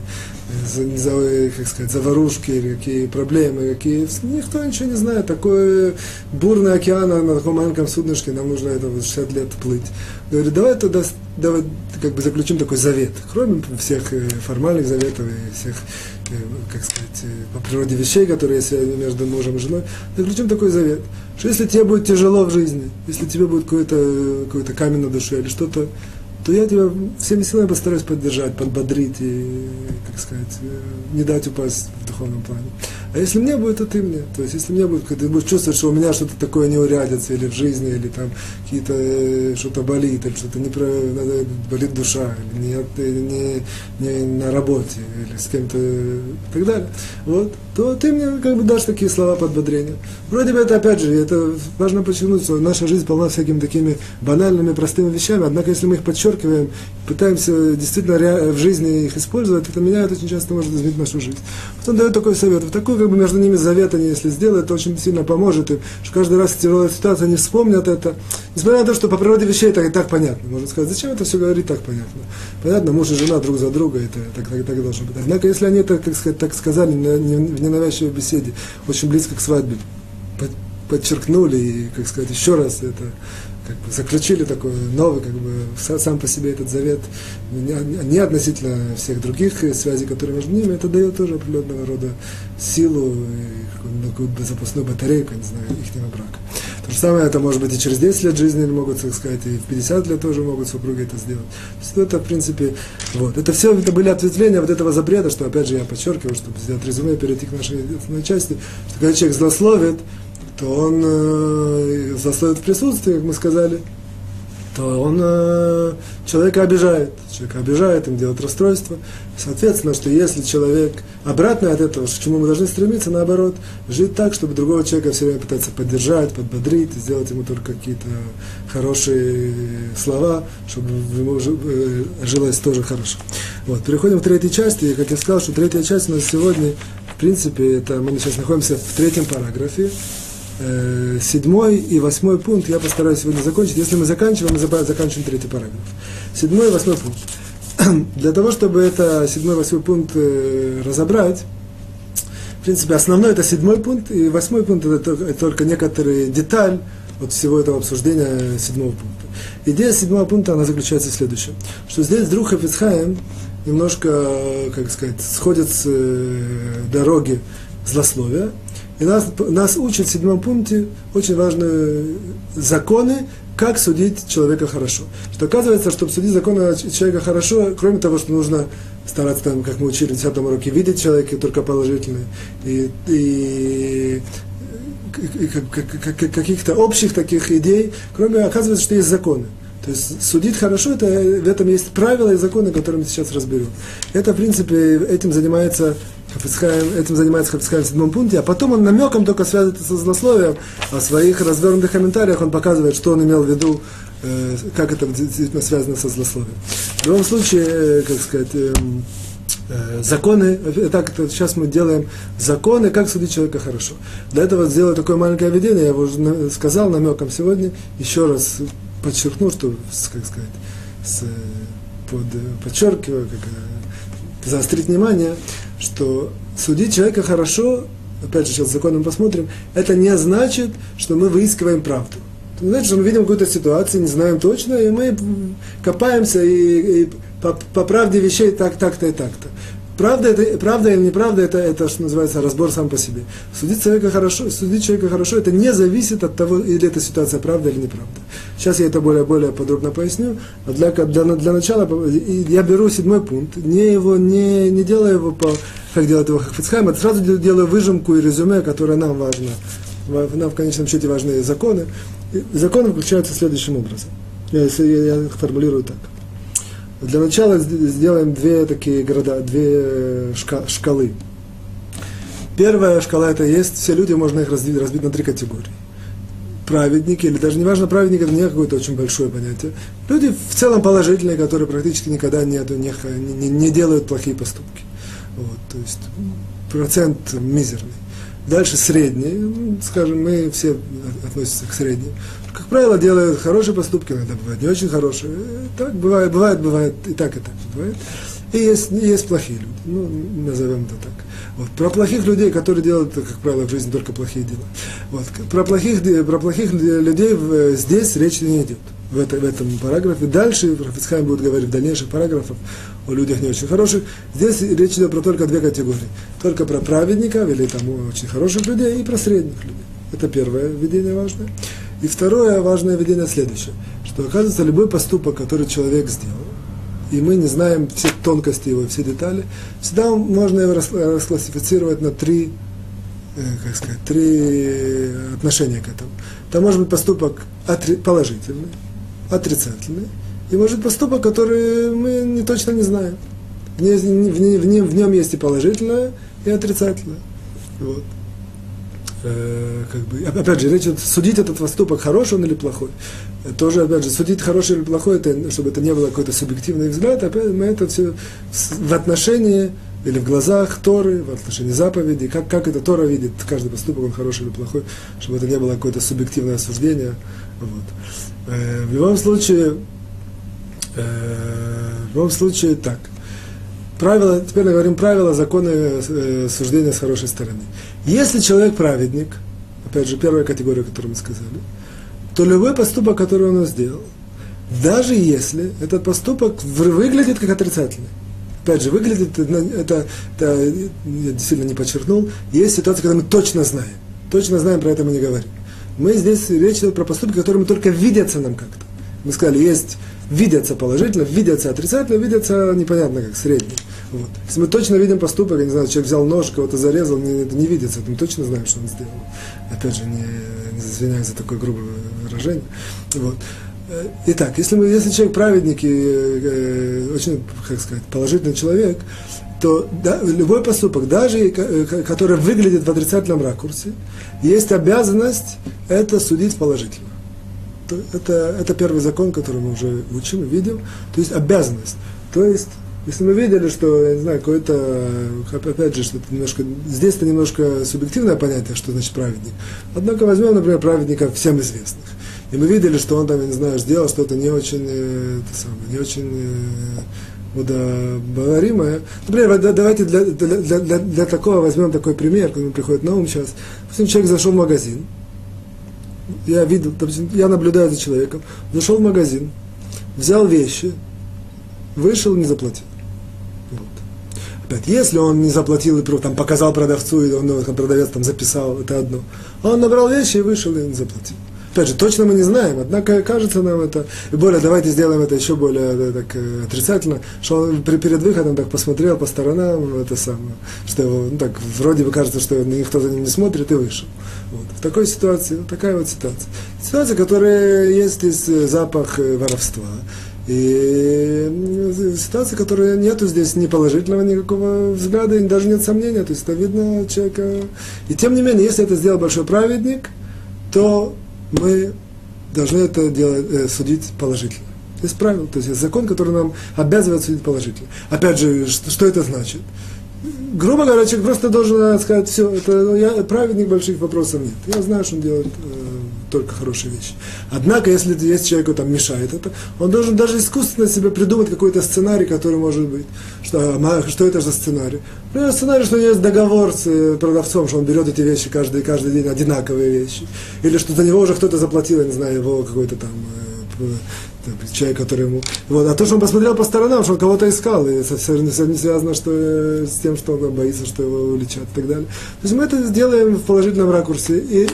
как сказать, заварушки, или какие проблемы, какие... Никто ничего не знает. Такой бурный океан на таком маленьком суднышке, нам нужно это 60 лет плыть. Говорит, давай тогда давай, как бы заключим такой завет. Кроме всех э, формальных заветов и всех Э, как сказать, э, по природе вещей, которые есть между мужем и женой, заключим такой завет, что если тебе будет тяжело в жизни, если тебе будет какой-то какой камень на душе или что-то, то я тебя всеми силами постараюсь поддержать, подбодрить и, как сказать, э, не дать упасть в духовном плане. А если мне будет, то ты мне. То есть, если мне будет, ты будешь чувствовать, что у меня что-то такое не урядится, или в жизни, или там какие-то э, что-то болит, или что-то не про, болит душа, или не, не, не на работе, или с кем-то и так далее, вот, то ты мне как бы дашь такие слова подбодрения. Вроде бы это, опять же, это важно подчеркнуть, что наша жизнь полна всякими такими банальными, простыми вещами, однако, если мы их подчеркиваем, пытаемся действительно в жизни их использовать, это меняет очень часто может изменить нашу жизнь. Вот он дает такой совет. Вот такой как бы между ними завет они, если сделают, это очень сильно поможет им, что каждый раз в тяжелой ситуации они вспомнят это. Несмотря на то, что по природе вещей это и так понятно. Можно сказать, зачем это все говорить так понятно? Понятно, муж и жена друг за друга, это так, так, так должно быть. Однако, если они это, как сказать, так сказали в ненавязчивой беседе, очень близко к свадьбе, подчеркнули и, как сказать, еще раз это как бы заключили такой новый, как бы сам по себе этот завет, не, относительно всех других связей, которые между ними, это дает тоже определенного рода силу какую-то запасную батарейку, не знаю, их брака. То же самое это может быть и через 10 лет жизни могут, так сказать, и в 50 лет тоже могут супруги это сделать. То есть это, в принципе, вот. Это все это были ответвления вот этого запрета, что, опять же, я подчеркиваю, чтобы сделать резюме, перейти к нашей основной части, что когда человек злословит, то он э, застоит в присутствии, как мы сказали, то он э, человека обижает. Человека обижает, им делает расстройство. Соответственно, что если человек обратно от этого, к чему мы должны стремиться, наоборот, жить так, чтобы другого человека все время пытаться поддержать, подбодрить, сделать ему только какие-то хорошие слова, чтобы ему э, жилось тоже хорошо. Вот, переходим к третьей части. И, как я сказал, что третья часть у нас сегодня, в принципе, это мы сейчас находимся в третьем параграфе. Э, седьмой и восьмой пункт я постараюсь сегодня закончить. Если мы заканчиваем, мы заканчиваем третий параграф. Седьмой и восьмой пункт. Для того, чтобы это седьмой и восьмой пункт э, разобрать, в принципе, основной это седьмой пункт, и восьмой пункт это, только некоторые деталь от всего этого обсуждения седьмого пункта. Идея седьмого пункта, она заключается в следующем, что здесь друг Хафицхайм немножко, как сказать, сходит с э, дороги злословия, и нас, нас учат в седьмом пункте очень важные законы, как судить человека хорошо. Что оказывается, чтобы судить законы человека хорошо, кроме того, что нужно стараться, там, как мы учили в 10 уроке, видеть человека только положительные, и, и каких-то общих таких идей, кроме, оказывается, что есть законы. То есть судить хорошо, это, в этом есть правила и законы, которые мы сейчас разберем. Это, в принципе, этим занимается Этим занимается Хафицхайм в седьмом пункте, а потом он намеком только связывает это со злословием, а в своих развернутых комментариях он показывает, что он имел в виду, э, как это действительно связано со злословием. В любом случае, э, как сказать, э, э, законы, так это сейчас мы делаем законы, как судить человека хорошо. Для этого сделаю такое маленькое введение, я уже сказал намеком сегодня, еще раз подчеркну, что, как сказать, с, под, подчеркиваю, как, э, заострить внимание, что судить человека хорошо, опять же, сейчас законом посмотрим, это не значит, что мы выискиваем правду. Это значит, что мы видим какую-то ситуацию, не знаем точно, и мы копаемся и, и по, по правде вещей так, так-то и так-то. Правда, это, правда или неправда, это, это, что называется, разбор сам по себе. Судить человека хорошо, судить человека хорошо, это не зависит от того, или эта ситуация правда или неправда. Сейчас я это более, более подробно поясню. Но для, для, для начала я беру седьмой пункт, не, его, не, не делаю его по, как делает его Хафицхайм, а сразу делаю выжимку и резюме, которое нам важно. Нам в конечном счете важны законы. И законы включаются следующим образом. Я, я, я формулирую так. Для начала сделаем две такие города, две шкалы. Первая шкала это есть, все люди, можно их разбить, разбить на три категории. Праведники, или даже не важно, праведник это не какое-то очень большое понятие. Люди в целом положительные, которые практически никогда не, не, не, не делают плохие поступки. Вот, то есть процент мизерный. Дальше средний, ну, скажем, мы все относимся к средним как правило, делают хорошие поступки, иногда бывают не очень хорошие. Так бывает, бывает, бывает, и так, и так бывает. И есть, есть плохие люди, ну, назовем это так. Вот. Про плохих людей, которые делают, как правило, в жизни только плохие дела. Вот. Про, плохих, про плохих людей здесь речь не идет в, это, в этом параграфе. Дальше Рафицхайм будет говорить в дальнейших параграфах о людях не очень хороших. Здесь речь идет про только две категории. Только про праведников или там очень хороших людей и про средних людей. Это первое введение важное. И второе важное введение следующее, что оказывается любой поступок, который человек сделал, и мы не знаем все тонкости его, все детали, всегда можно его расклассифицировать на три, э, как сказать, три отношения к этому. Там может быть поступок положительный, отрицательный, и может быть поступок, который мы не точно не знаем. В, ней, в, нем, в нем есть и положительное, и отрицательное. Вот. Э, как бы, опять же, речь судить этот поступок, хороший он или плохой. Тоже, опять же, судить хороший или плохой, это, чтобы это не было какой-то субъективный взгляд, опять мы это все в отношении или в глазах Торы, в отношении заповедей, как, как это Тора видит, каждый поступок, он хороший или плохой, чтобы это не было какое-то субъективное осуждение. Вот. Э, в любом случае, э, в любом случае так – правила, теперь говорим правила, законы э, суждения с хорошей стороны. Если человек праведник, опять же, первая категория, которую мы сказали, то любой поступок, который он сделал, даже если этот поступок выглядит как отрицательный, опять же, выглядит, это, это я действительно не подчеркнул, есть ситуация, когда мы точно знаем, точно знаем, про это мы не говорим. Мы здесь, речь идет про поступки, которые только видятся нам как-то. Мы сказали, есть видятся положительно, видятся отрицательно, видятся непонятно как, средние. Вот. Если мы точно видим поступок, я не знаю, человек взял нож, кого-то зарезал, не, не видится, мы точно знаем, что он сделал. Опять же, не, не извиняюсь за такое грубое выражение. Вот. Э, итак, если, мы, если человек праведник и э, очень, как сказать, положительный человек, то да, любой поступок, даже э, который выглядит в отрицательном ракурсе, есть обязанность это судить положительно это, это первый закон, который мы уже учим и видим. То есть обязанность. То есть Если мы видели, что, я не знаю, какое-то, опять же, что-то немножко, здесь это немножко субъективное понятие, что значит праведник. Однако возьмем, например, праведника всем известных. И мы видели, что он там, я не знаю, сделал что-то не очень, э, это самое, не очень э, удобоваримое. Например, давайте для, для, для, для такого возьмем такой пример, который приходит на ум сейчас. Допустим, человек зашел в магазин, я видел, допустим, я наблюдаю за человеком, зашел в магазин, взял вещи, вышел, не заплатил. Опять, если он не заплатил и там, показал продавцу, и он, там, продавец там записал, это одно. А он набрал вещи и вышел и не заплатил. Опять же, точно мы не знаем, однако кажется нам это, и более, давайте сделаем это еще более да, так, э, отрицательно, что он при, перед выходом так посмотрел по сторонам, это самое, что его, ну, так, вроде бы кажется, что никто за ним не смотрит, и вышел. Вот. В такой ситуации, вот такая вот ситуация. Ситуация, которая есть здесь э, запах э, воровства, и ситуация, которая нету здесь ни положительного никакого взгляда, даже нет сомнения, то есть это видно человека. И тем не менее, если это сделал большой праведник, то мы должны это делать, э, судить положительно. Есть правило, то есть есть закон, который нам обязывает судить положительно. Опять же, что, что это значит? Грубо говоря, человек просто должен сказать, все, это я праведник, больших вопросов нет. Я знаю, что он делает э, только хорошие вещи. Однако, если есть человеку там мешает это, он должен даже искусственно себе придумать какой-то сценарий, который может быть. Что, что это за сценарий? Например, сценарий, что есть договор с продавцом, что он берет эти вещи каждый, каждый день, одинаковые вещи. Или что за него уже кто-то заплатил, я не знаю, его какой-то там э, человек, который ему... Вот. А то, что он посмотрел по сторонам, что он кого-то искал, и совсем не связано что, э, с тем, что он боится, что его уличат и так далее. То есть мы это сделаем в положительном ракурсе. И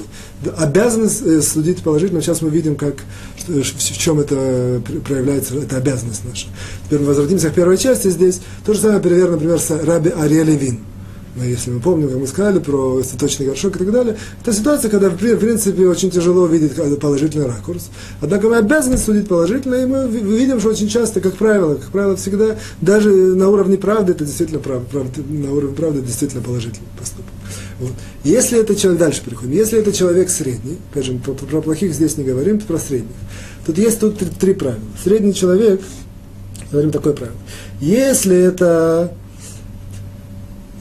обязанность э, судить положительно, сейчас мы видим, как, что, в чем это проявляется, это обязанность наша. Теперь мы возвратимся к первой части здесь. То же самое, пример, например, с Раби Ариэль Вин но если мы помним, как мы сказали про цветочный горшок и так далее, это ситуация, когда, в принципе, очень тяжело видеть положительный ракурс. Однако мы обязаны судить положительно, и мы видим, что очень часто, как правило, как правило, всегда, даже на уровне правды, это действительно прав, прав, на уровне правды действительно положительный поступок. Вот. Если это человек, дальше переходим, если это человек средний, опять же, про, про плохих здесь не говорим, про средних. Тут есть тут три, три правила. Средний человек, говорим такое правило. Если это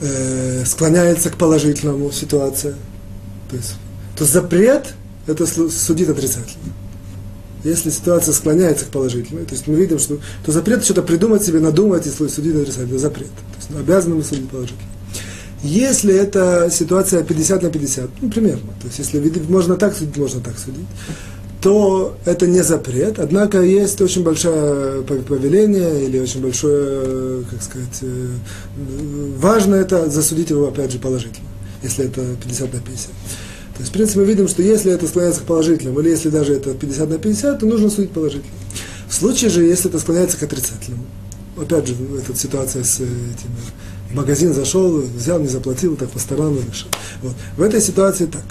э, склоняется к положительному ситуация. То есть, то запрет это судит отрицательно. Если ситуация склоняется к положительной, то есть мы видим, что то запрет что-то придумать себе, надумать и судить отрицательно. Запрет. То есть обязаны мы судить положительно. Если это ситуация 50 на 50, ну, примерно, то есть если можно так судить, можно так судить, то это не запрет, однако есть очень большое повеление или очень большое, как сказать, э, важно это засудить его, опять же, положительно, если это 50 на 50. То есть, в принципе, мы видим, что если это склоняется к положительному, или если даже это 50 на 50, то нужно судить положительно. В случае же, если это склоняется к отрицательному, опять же, эта ситуация с этим, в магазин зашел, взял, не заплатил, так по сторонам вышел. Вот. В этой ситуации так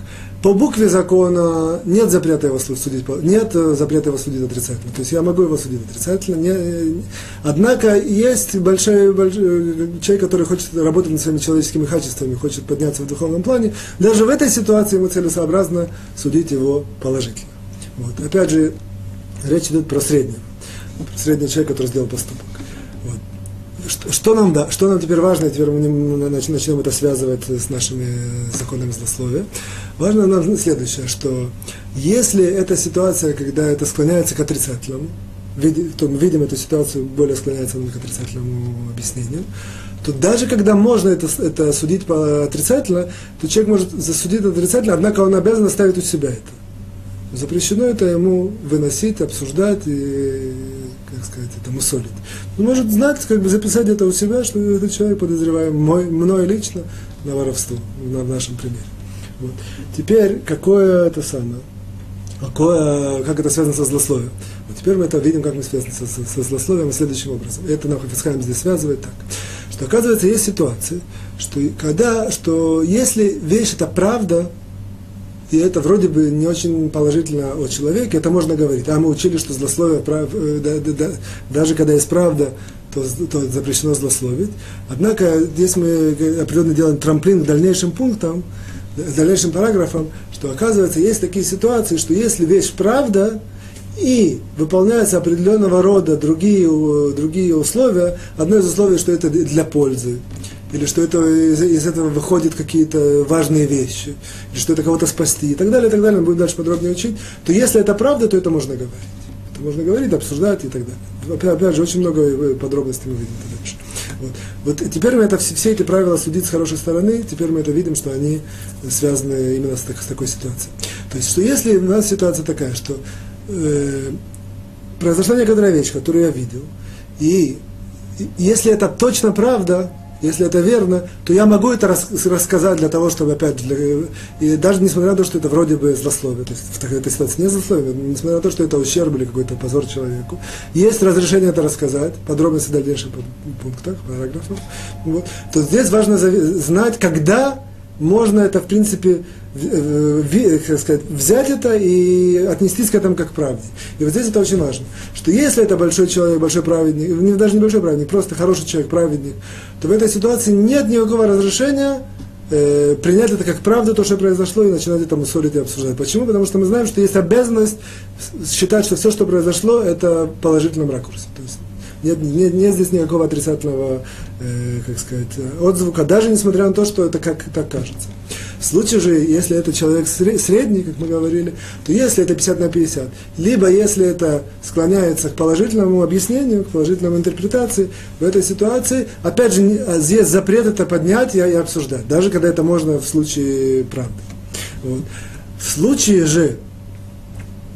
по букве закона нет запрета его судить, нет э, запрета его судить отрицательно. То есть я могу его судить отрицательно. Не, э, однако есть большой, большой э, человек, который хочет работать над своими человеческими качествами, хочет подняться в духовном плане. Даже в этой ситуации ему целесообразно судить его положительно. Вот. Опять же, речь идет про среднего. Про средний человек, который сделал поступок что, что, нам, да, что нам теперь важно, теперь мы начнем это связывать с нашими законами злословия. Важно нам следующее, что если эта ситуация, когда это склоняется к отрицательному, то мы видим эту ситуацию, более склоняется к отрицательному объяснению, то даже когда можно это, это судить по отрицательно, то человек может засудить отрицательно, однако он обязан оставить у себя это. Запрещено это ему выносить, обсуждать и как сказать, это мусолит. Он может знать, как бы записать это у себя, что этот человек подозреваем мой, мной лично на воровство, на, нашем примере. Вот. Теперь, какое это самое, какое, как это связано со злословием? Вот теперь мы это видим, как мы связаны со, со, со злословием следующим образом. Это нам Хафицхайм здесь связывает так, что оказывается есть ситуации, что когда, что если вещь это правда, и это вроде бы не очень положительно о человеке, это можно говорить. А мы учили, что злословие, прав, э, да, да, да, даже когда есть правда, то, то запрещено злословить. Однако здесь мы определенно делаем трамплин к дальнейшим пунктам, к дальнейшим параграфам, что оказывается есть такие ситуации, что если вещь правда, и выполняются определенного рода другие, другие условия, одно из условий, что это для пользы, или что это, из, из этого выходят какие-то важные вещи, или что это кого-то спасти, и так далее, и так далее, мы будем дальше подробнее учить, то если это правда, то это можно говорить. Это можно говорить, обсуждать и так далее. Опять, опять же, очень много подробностей мы видим дальше. Вот. вот теперь мы это, все, все эти правила судить с хорошей стороны, теперь мы это видим, что они связаны именно с, так, с такой ситуацией. То есть, что если у нас ситуация такая, что э, произошла некоторая вещь, которую я видел, и если это точно правда, если это верно, то я могу это рас, рассказать для того, чтобы, опять для, и даже несмотря на то, что это вроде бы злословие, то есть в этой ситуации не злословие, несмотря на то, что это ущерб или какой-то позор человеку, есть разрешение это рассказать, подробности в дальнейших пунктах, параграфах, вот, то здесь важно знать, когда можно это, в принципе, как сказать, взять это и отнестись к этому как к правде. И вот здесь это очень важно, что если это большой человек, большой праведник, даже не большой праведник, просто хороший человек, праведник, то в этой ситуации нет никакого разрешения э, принять это как правду, то, что произошло, и начинать это мусолить и обсуждать. Почему? Потому что мы знаем, что есть обязанность считать, что все, что произошло, это в положительном ракурсе. То есть нет, нет, нет здесь никакого отрицательного, э, как сказать, отзвука, даже несмотря на то, что это как так кажется. В случае же, если это человек средний, как мы говорили, то если это 50 на 50, либо если это склоняется к положительному объяснению, к положительной интерпретации, в этой ситуации, опять же, а здесь запрет это поднять и обсуждать, даже когда это можно в случае правды. Вот. В случае же,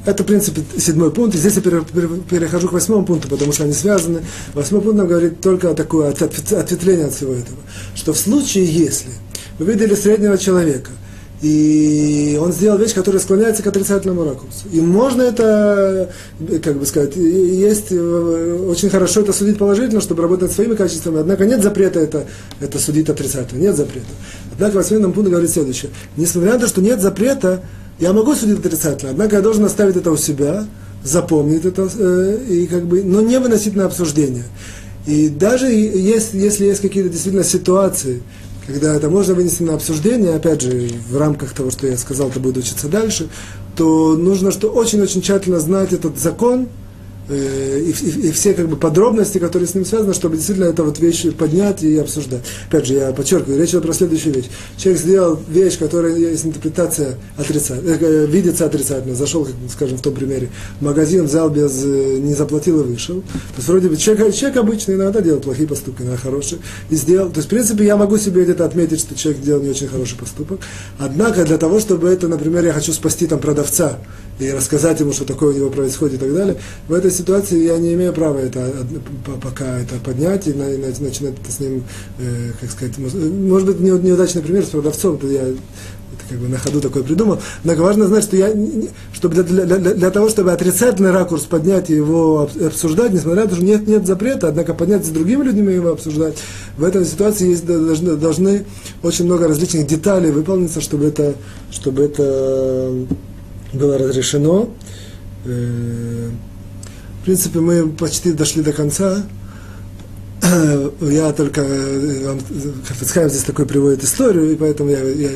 это, в принципе, седьмой пункт. И здесь я перехожу к восьмому пункту, потому что они связаны. Восьмой пункт нам говорит только такое ответвление от всего этого. Что в случае, если вы видели среднего человека, и он сделал вещь, которая склоняется к отрицательному ракурсу. И можно это, как бы сказать, есть э, очень хорошо это судить положительно, чтобы работать своими качествами. Однако нет запрета это, это судить отрицательно. Нет запрета. Однако восьмой пункт говорит следующее. Несмотря на то, что нет запрета, я могу судить отрицательно, однако я должен оставить это у себя, запомнить это, э, и как бы, но не выносить на обсуждение. И даже есть, если есть какие-то действительно ситуации, когда это можно вынести на обсуждение, опять же, в рамках того, что я сказал, это будет учиться дальше, то нужно что очень-очень тщательно знать этот закон, и, и, и все как бы подробности, которые с ним связаны, чтобы действительно эту вот вещь поднять и обсуждать. Опять же, я подчеркиваю, речь идет про следующую вещь. Человек сделал вещь, которая есть интерпретация отрицательная, э, видится отрицательно. Зашел, как, скажем, в том примере, в магазин, взял без, э, не заплатил и вышел. То есть вроде бы человек, человек обычный иногда делает плохие поступки, иногда хорошие. И сделал. То есть, в принципе, я могу себе где-то отметить, что человек сделал не очень хороший поступок. Однако для того, чтобы это, например, я хочу спасти там продавца, и рассказать ему, что такое у него происходит и так далее. В этой ситуации я не имею права это пока это поднять и начинать это с ним, э, как сказать, может быть, неудачный пример с продавцом, то я это как бы на ходу такой придумал. Но важно знать, что я, чтобы для, для, для того, чтобы отрицательный ракурс поднять и его обсуждать, несмотря на то, что нет, нет запрета, однако поднять с другими людьми его обсуждать, в этой ситуации есть, должны, должны очень много различных деталей выполниться, чтобы это, чтобы это было разрешено. Э, в принципе, мы почти дошли до конца. Я только э, вам Хафицхайм здесь такой приводит историю, и поэтому я, я,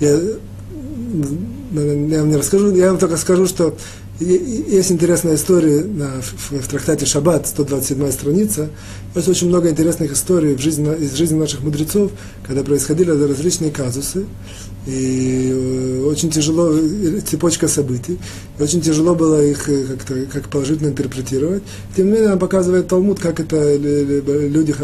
я, я вам не расскажу. Я вам только скажу, что есть интересная история на, в, в трактате Шаббат, 127 страница. Есть очень много интересных историй в жизни, из жизни наших мудрецов, когда происходили различные казусы и э, очень тяжело, э, цепочка событий, и очень тяжело было их э, как-то как положительно интерпретировать. Тем не менее, нам показывает Талмуд, как это люди,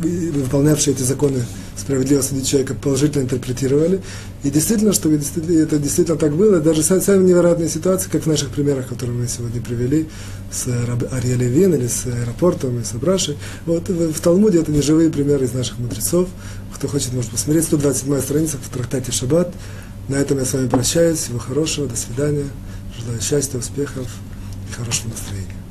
выполнявшие эти законы справедливо судить человека, положительно интерпретировали. И действительно, что это действительно так было, даже самые невероятные ситуации, как в наших примерах, которые мы сегодня привели, с Арья Левин или с аэропортом, и с Абрашей. Вот в Талмуде это не живые примеры из наших мудрецов. Кто хочет, может посмотреть. 127 страница в трактате Шаббат. На этом я с вами прощаюсь. Всего хорошего, до свидания. Желаю счастья, успехов и хорошего настроения.